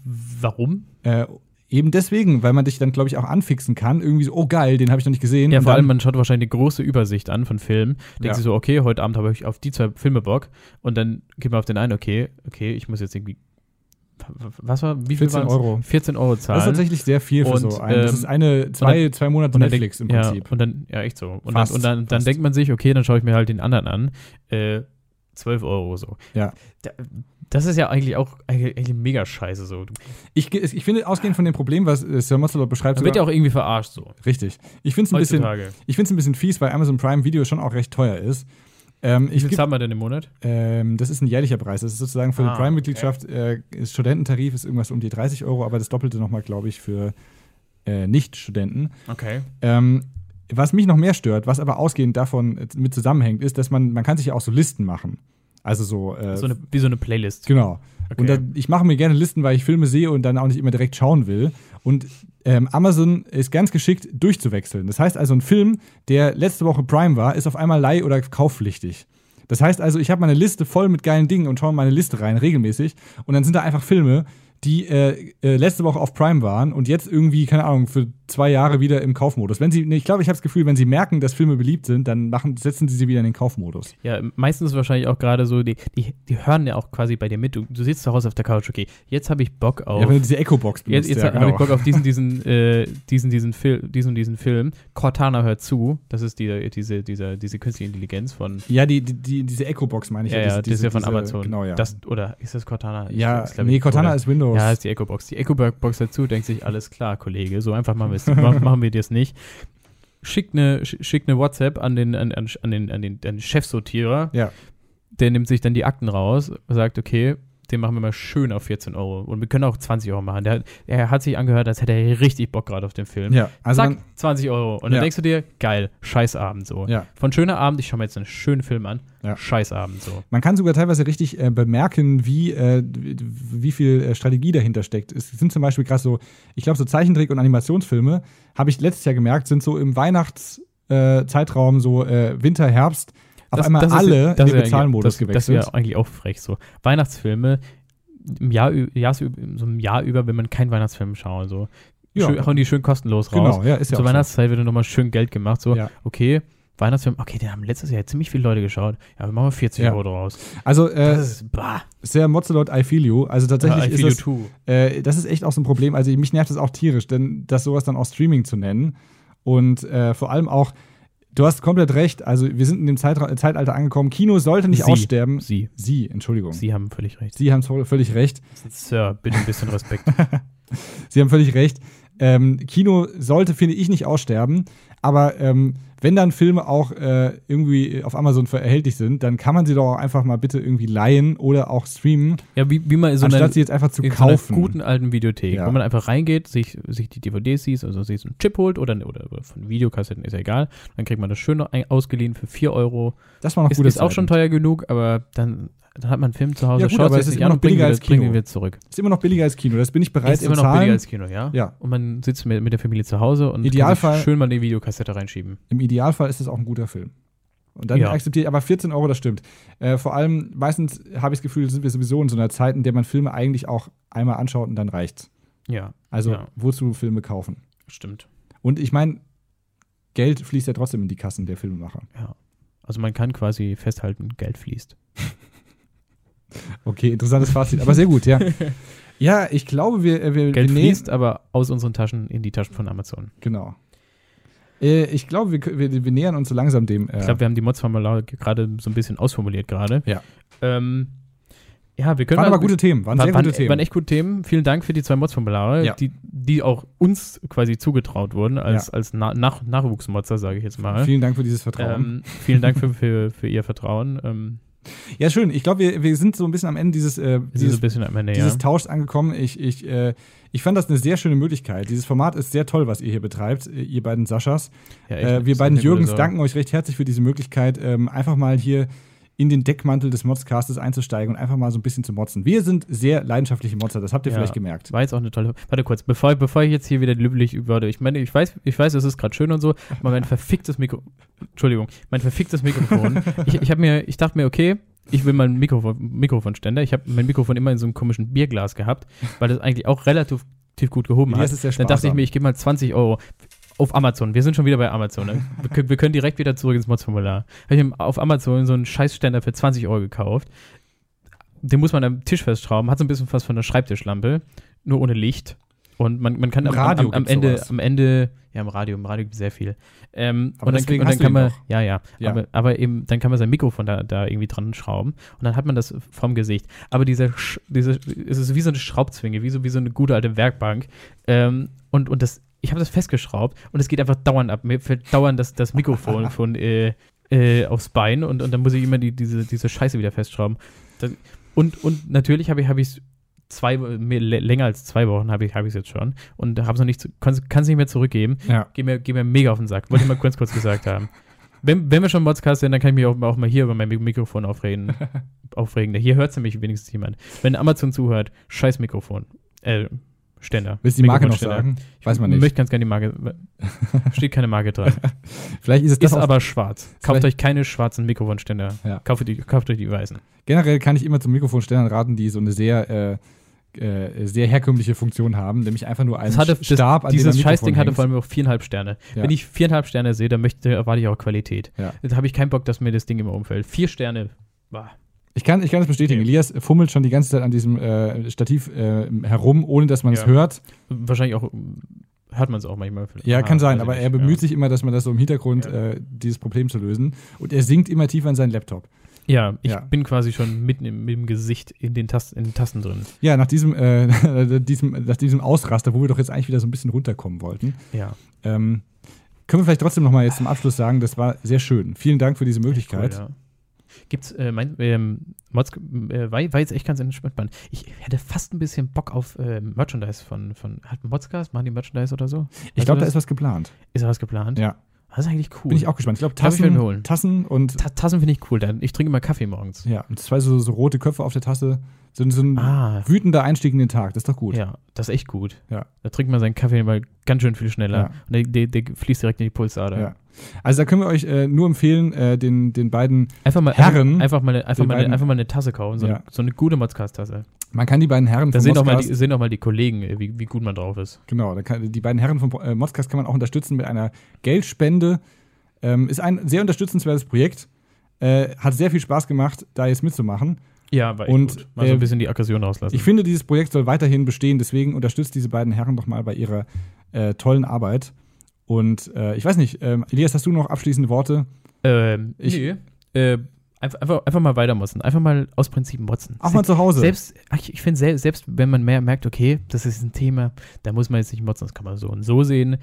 warum? Äh, eben deswegen, weil man dich dann, glaube ich, auch anfixen kann. Irgendwie so, oh geil, den habe ich noch nicht gesehen. Ja, Und vor dann, allem, man schaut wahrscheinlich eine große Übersicht an von Filmen. Denkt Ja. sich so, okay, heute Abend habe ich auf die zwei Filme Bock. Und dann geht man auf den einen, okay, okay, ich muss jetzt irgendwie. Was war? Wie viel 14 waren's? Euro. 14 Euro Das zahlen. ist tatsächlich sehr viel für Und, so einen. Das ähm, ist eine, zwei, zwei Monate dann Netflix im denk- Prinzip. Ja, und dann, ja, echt so. Und Fast, dann, und dann, dann denkt man sich, okay, dann schaue ich mir halt den anderen an. Äh, 12 Euro so. Ja. Da, das ist ja eigentlich auch eigentlich, mega scheiße so. Ich, ich finde, ausgehend von dem Problem, was äh, Sir Mozzelot beschreibt, man wird ja auch irgendwie verarscht so. richtig. Ich finde es ein bisschen, Heutzutage. ich finde es ein bisschen fies, weil Amazon Prime Video schon auch recht teuer ist. Ähm, Wie viel zahlt man denn im Monat? Ähm, das ist ein jährlicher Preis. Das ist sozusagen für Ah, die Prime-Mitgliedschaft, äh, ist Studententarif ist irgendwas um die 30 Euro, aber das Doppelte nochmal, glaube ich, für äh, Nicht-Studenten. Okay. Ähm, was mich noch mehr stört, was aber ausgehend davon äh, mit zusammenhängt, ist, dass man, man kann sich ja auch so Listen machen. Also so, äh, So eine, wie so eine Playlist. Genau. Okay. Und da, ich mache mir gerne Listen, weil ich Filme sehe und dann auch nicht immer direkt schauen will. Und ähm, Amazon ist ganz geschickt durchzuwechseln. Das heißt also, ein Film, der letzte Woche Prime war, ist auf einmal leih- oder kaufpflichtig. Das heißt also, ich habe meine Liste voll mit geilen Dingen und schaue in meine Liste rein, regelmäßig. Und dann sind da einfach Filme, die äh, äh, letzte Woche auf Prime waren und jetzt irgendwie, keine Ahnung, für zwei Jahre wieder im Kaufmodus. Wenn sie, nee, ich glaube, ich habe das Gefühl, wenn sie merken, dass Filme beliebt sind, dann machen, setzen sie sie wieder in den Kaufmodus. Ja, meistens wahrscheinlich auch gerade so, die, die, die hören ja auch quasi bei dir mit. Du, du sitzt zu Hause auf der Couch, okay, jetzt habe ich Bock auf. Ja, wenn du diese Echo-Box Jetzt, benutzt. jetzt ja, habe genau. ich Bock auf diesen, diesen, äh, diesen, diesen, Fil diesen, diesen Film. Cortana hört zu. Das ist die, diese, diese, diese künstliche Intelligenz von. Ja, die, die, die, diese Echo-Box meine ich. Ja, ja, diese- das ist ja von diese- Amazon. Genau, ja. Das, oder ist das Cortana? Ich- ja, nee, Cortana oder? ist Windows. Ja, ist die Echo-Box. Die Echo-Box dazu denkt sich, alles klar, Kollege, so einfach machen wir mach- machen wir das nicht. Schickt eine, sch- schickt eine WhatsApp an den, an, an, an den, an den, an den Chefsortierer. Ja. Der nimmt sich dann die Akten raus, sagt, okay, den machen wir mal schön auf 14 Euro. Und wir können auch 20 Euro machen. Der, er hat sich angehört, als hätte er richtig Bock gerade auf den Film. ja, also Zack, man, 20 Euro. Und dann Ja. denkst du dir, geil, Scheißabend so. ja. Von schöner Abend, ich schaue mir jetzt einen schönen Film an. Ja. Scheißabend so. man kann sogar teilweise richtig äh, bemerken, wie, äh, wie viel äh, Strategie dahinter steckt. Es sind zum Beispiel gerade so, ich glaube, so Zeichentrick- und Animationsfilme, habe ich letztes Jahr gemerkt, sind so im Weihnachtszeitraum, äh, Zeitraum, so äh, Winter, Herbst, auf einmal ist- alle das in ist den ja Bezahlmodus das, Das gewechselt. wäre eigentlich auch frech so. Weihnachtsfilme im Jahr, so im Jahr über, wenn man keinen Weihnachtsfilm schaut, so. Ja. Schön, hauen die schön kostenlos raus. genau, ja, ist ja Zur auch so. Weihnachtszeit wird dann nochmal schön Geld gemacht. So, Ja. okay, Weihnachtsfilm, okay, den haben letztes Jahr ziemlich viele Leute geschaut. Ja, wir machen 40 Ja. Euro draus. Also, äh, Das ist, bah. sehr Mozzelot, I feel you. Also tatsächlich I ist das. Äh, das ist echt auch so ein Problem. Also mich nervt das auch tierisch, denn das sowas dann auch Streaming zu nennen. Und äh, vor allem auch, du hast komplett recht, also wir sind in dem Zeitra Zeitalter angekommen, Kino sollte nicht Sie. aussterben. Sie. Sie, Entschuldigung. Sie, Sie haben völlig recht. haben voll- völlig recht. Sir, bitte ein bisschen Respekt. Sie haben völlig recht. Ähm, Kino sollte, finde ich, nicht aussterben. Aber ähm, wenn dann Filme auch äh, irgendwie auf Amazon erhältlich sind, dann kann man sie doch auch einfach mal bitte irgendwie leihen oder auch streamen, ja, wie, wie man so anstatt eine, sie jetzt einfach zu in so einer kaufen. guten alten Videothek, Ja. wo man einfach reingeht, sich, sich die DVDs sieht, also sich so einen Chip holt oder, oder von Videokassetten, ist ja egal. Dann kriegt man das schön noch ausgeliehen für 4 Euro. das war noch Ist, gute ist auch schon teuer genug, aber dann, dann hat man einen Film zu Hause, Ja, gut, schaut aber sich es ist nicht immer an wieder- bringt ihn Kino. wieder zurück. Ist immer noch billiger als Kino. Das bin ich bereit Ist immer zu noch billiger zahlen. als Kino, ja? Ja. Und man sitzt mit, mit der Familie zu Hause und Idealfall- kann schön mal eine Videokassette reinschieben. Im Idealfall ist es auch ein guter Film. Und dann Ja. akzeptiere ich, aber 14 Euro, das stimmt. Äh, vor allem, meistens habe ich das Gefühl, sind wir sowieso in so einer Zeit, in der man Filme eigentlich auch einmal anschaut und dann reicht's. Ja, Also, Ja. wozu Filme kaufen? stimmt. Und ich meine, Geld fließt ja trotzdem in die Kassen der Filmemacher. Ja. Also man kann quasi festhalten, Geld fließt. Okay, interessantes Fazit, aber sehr gut, ja. Ja, ich glaube, wir, äh, wir, Geld wir fließt aber aus unseren Taschen in die Taschen von Amazon. Genau. Äh, ich glaube, wir, wir, wir nähern uns so langsam dem. Äh, Ich glaube, wir haben die Mods-Formulare gerade so ein bisschen ausformuliert gerade. Ja. Ähm, Ja, wir können Waren mal- aber gute Themen, waren, War- sehr waren, gute Themen. waren echt gute Themen. Vielen Dank für die zwei Mods-Formulare, Ja. die, die auch uns quasi zugetraut wurden, als, Ja. als Na Nach Nachwuchsmodzer, sage ich jetzt mal. Vielen Dank für dieses Vertrauen. ähm, vielen Dank für, für, für Ihr Vertrauen. Ähm, ja, schön. Ich glaube, wir, wir sind so ein bisschen am Ende dieses, äh, so dieses am Ende, dieses ja. Tauschs angekommen. Ich, ich, äh, ich fand das eine sehr schöne Möglichkeit. Dieses Format ist sehr toll, was ihr hier betreibt, äh, ihr beiden Saschas. ja echt, Äh, wir beiden Jürgens danken euch recht herzlich für diese Möglichkeit, ähm, einfach mal hier in den Deckmantel des Modscastes einzusteigen und einfach mal so ein bisschen zu motzen. Wir sind sehr leidenschaftliche Motzer, das habt ihr Ja. vielleicht gemerkt. War jetzt auch eine tolle. Warte kurz, bevor, bevor ich jetzt hier wieder löblich würde. Ich meine, ich weiß, ich weiß, es ist gerade schön und so, aber mein verficktes Mikro. Entschuldigung, mein verficktes Mikrofon. ich, ich habe mir, ich dachte mir, okay, ich will mal einen Mikrofon, Mikrofonständer. Ich habe mein Mikrofon immer in so einem komischen Bierglas gehabt, weil das eigentlich auch relativ gut gehoben hat. Dann dachte ich mir, ich gebe mal 20 Euro auf Amazon. Wir sind schon wieder bei Amazon. Ne? Wir, können, wir können direkt wieder zurück ins Mods-Formular. Habe ich auf Amazon so einen Scheißständer für 20 Euro gekauft. Den muss man am Tisch festschrauben. Hat so ein bisschen was von einer Schreibtischlampe, nur ohne Licht. Und man, man kann Im am, Radio am, am Ende, sowas. am Ende, ja, im Radio, im Radio gibt es sehr viel. Ähm, Aber und dann, deswegen und dann kann man, ja, ja, Ja. Aber, aber eben, dann kann man sein Mikrofon da, da irgendwie dran schrauben und dann hat man das vom Gesicht. Aber diese, Sch- diese es ist wie so eine Schraubzwinge, wie so, wie so eine gute alte Werkbank. Ähm, und, und das, ich habe das festgeschraubt und es geht einfach dauernd ab. Mir fällt dauernd das, das Mikrofon von, äh, äh, aufs Bein und, und dann muss ich immer die, diese, diese Scheiße wieder festschrauben. Das, und, und natürlich habe ich es zwei mehr, lä- länger als zwei Wochen habe ich es jetzt schon und habe es noch nicht kann es nicht mehr zurückgeben. Ja. Geh mir, geh mir mega auf den Sack. Wollte ich mal kurz kurz gesagt haben. Wenn, wenn wir schon Modscast sind, dann kann ich mich auch, auch mal hier über mein Mik- Mikrofon aufreden. aufregen. Hier hört nämlich wenigstens jemand. Wenn Amazon zuhört, scheiß Mikrofon. Äh, Ständer. Willst du die Marke noch sagen? Weiß man nicht. Ich möchte ganz gerne die Marke. Steht keine Marke dran. Vielleicht ist es das Ist aber schwarz. Kauft euch keine schwarzen Mikrofonständer. Ja. Kauft, die, kauft euch die weißen. Generell kann ich immer zu Mikrofonständern raten, die so eine sehr, äh, äh, sehr herkömmliche Funktion haben, nämlich einfach nur einen hatte, Stab, das, an dieses Scheißding hatte vor allem auch viereinhalb Sterne. Ja. Wenn ich viereinhalb Sterne sehe, dann möchte, erwarte ich auch Qualität. Ja. Da habe ich keinen Bock, dass mir das Ding immer umfällt. Vier Sterne. Bah. Ich kann, ich kann das bestätigen. Okay. Elias fummelt schon die ganze Zeit an diesem äh, Stativ äh, herum, ohne dass man es Ja. hört. Wahrscheinlich auch, hört man es auch manchmal. Ja, Ah, kann sein, aber er bemüht ja. sich immer, dass man das so im Hintergrund, Ja. äh, dieses Problem zu lösen. Und er sinkt immer tiefer in seinen Laptop. Ja, ich Ja. bin quasi schon mitten im, mit dem Gesicht in den, Tasten, in den Tasten drin. Ja, nach diesem, äh, diesem, nach diesem Ausraster, wo wir doch jetzt eigentlich wieder so ein bisschen runterkommen wollten, Ja. ähm, können wir vielleicht trotzdem noch mal jetzt zum Abschluss sagen, das war sehr schön. Vielen Dank für diese Möglichkeit. Cool. Gibt's, äh, mein, ähm, Mods, äh, war, war jetzt echt ganz entspannt. Ich hätte fast ein bisschen Bock auf äh, Merchandise von, von hat Modscast, machen die Merchandise oder so? Ich glaube, da ist was geplant. Ist da was geplant? Ja. Das ist eigentlich cool. Bin ich auch gespannt. Ich glaube, ich Tassen, mir holen. Tassen und Ta Tassen finde ich cool. Dann, ich trinke immer Kaffee morgens. ja, und zwei so, so rote Köpfe auf der Tasse. So, so ein Ah, wütender Einstieg in den Tag. Das ist doch gut. ja, das ist echt gut. Ja. Da trinkt man seinen Kaffee mal ganz schön viel schneller. Ja. Und der, der, der fließt direkt in die Pulsader. Ja. Also da können wir euch äh, nur empfehlen, äh, den, den beiden, Einfach mal, Herren, einfach mal, einfach mal, beiden- einfach mal eine Tasse kaufen, so, Ja. eine, so eine gute Modscast-Tasse. Man kann die beiden Herren Da vom sehen auch, mal die, sehen auch mal die Kollegen, äh, wie, wie gut man drauf ist. Genau, kann, die beiden Herren vom äh, Modscast kann man auch unterstützen mit einer Geldspende. Ähm, ist ein sehr unterstützenswertes Projekt. Äh, hat sehr viel Spaß gemacht, da jetzt mitzumachen. Ja, echt Und, gut. Mal so äh, ein bisschen die Aggression rauslassen. Ich finde, dieses Projekt soll weiterhin bestehen, deswegen unterstützt diese beiden Herren doch mal bei ihrer äh, tollen Arbeit. Und äh, ich weiß nicht, ähm, Elias, hast du noch abschließende Worte? ähm, Ich- nö. Äh, einfach, einfach, einfach mal weitermotzen. Einfach mal aus Prinzip motzen. Auch mal zu Hause. Selbst, ach, ich finde, selbst, selbst wenn man mehr merkt, okay, das ist ein Thema, da muss man jetzt nicht motzen, das kann man so und so sehen.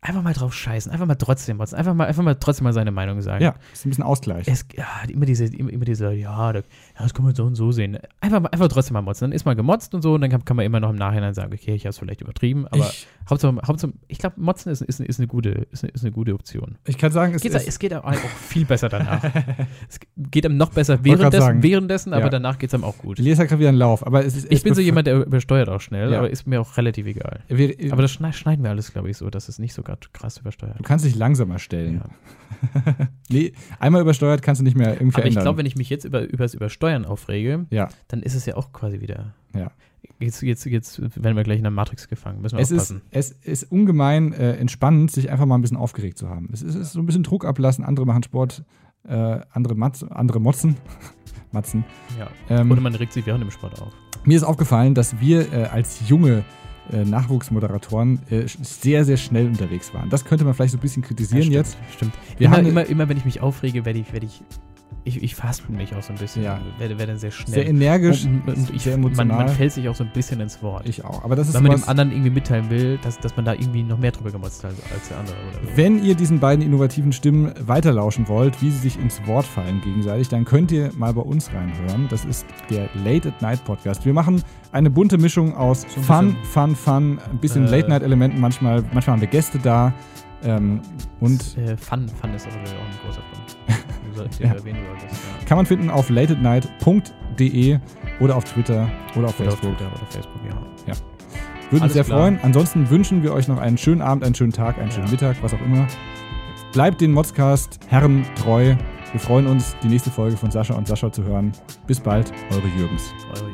Einfach mal drauf scheißen, einfach mal trotzdem motzen, einfach mal, einfach mal trotzdem mal seine Meinung sagen. ja, ist ein bisschen Ausgleich. Es, ja, immer diese, immer, immer diese, ja, da, ja, das kann man so und so sehen. Einfach, mal- einfach trotzdem mal motzen. Dann ist man gemotzt und so und dann kann, kann man immer noch im Nachhinein sagen, okay, ich habe es vielleicht übertrieben, aber ich, Hauptsache, Hauptsache ich glaube, motzen ist, ist, ist, eine gute, ist, eine, ist eine gute Option. ich kann sagen, es Geht, ist, es geht einem auch viel besser danach. es geht einem noch besser währenddessen, sagen. währenddessen aber Ja. danach geht es einem auch gut. Elias hat gerade wieder einen Lauf, aber es ist Ich bin so jemand, der übersteuert auch schnell, Ja. aber ist mir auch relativ egal. Wir, Aber das schneid- schneiden wir alles, glaube ich, so, dass es nicht so grad krass übersteuert. du kannst dich langsamer stellen. Ja. Nee, einmal übersteuert kannst du nicht mehr irgendwie Aber ich verändern. glaube, wenn ich mich jetzt über, über das Übersteuern aufrege, ja, dann ist es ja auch quasi wieder. Ja. Jetzt, jetzt, jetzt werden wir gleich in der Matrix gefangen. Müssen wir es ist, aufpassen. es ist ungemein äh, entspannend, sich einfach mal ein bisschen aufgeregt zu haben. Es ist, ist so ein bisschen Druck ablassen, andere machen Sport, äh, andere, Matz, andere motzen. Matzen. ja. Ähm, Oder man regt sich während dem Sport auf. Mir ist aufgefallen, dass wir äh, als junge äh, Nachwuchsmoderatoren äh, sehr, sehr schnell unterwegs waren. Das könnte man vielleicht so ein bisschen kritisieren Ja, jetzt. stimmt, Stimmt. Wir immer, haben- immer, immer, wenn ich mich aufrege, werde ich, werde ich ich, ich verhaspel mich auch so ein bisschen. Ja. Werde, werde sehr schnell. Sehr energisch, und, und ich, sehr man, emotional. man fällt sich auch so ein bisschen ins Wort. ich auch. Aber das ist Wenn man dem anderen irgendwie mitteilen will, dass, dass man da irgendwie noch mehr drüber gemotzt hat als der andere. Oder so. Wenn ihr diesen beiden innovativen Stimmen weiterlauschen wollt, wie sie sich ins Wort fallen gegenseitig, dann könnt ihr mal bei uns reinhören. Das ist der Late at Night Podcast. Wir machen eine bunte Mischung aus So Fun, Fun, Fun, ein bisschen Äh, Late Night Elementen. Manchmal, manchmal haben wir Gäste da. Ähm, und äh, Fun, Fun ist also auch ein großer Punkt. Ja. ja. erwähnen solltest. Ja. kann man finden auf lateatnight.de oder auf Twitter oder auf Oder auf Facebook. Twitter oder Facebook, ja. Würden uns sehr klar. freuen. Ansonsten wünschen wir euch noch einen schönen Abend, einen schönen Tag, einen schönen Ja. Mittag, was auch immer. Bleibt den Modscast Herren treu. Wir freuen uns, die nächste Folge von Sascha und Sascha zu hören. Bis bald, eure Jürgens. Eure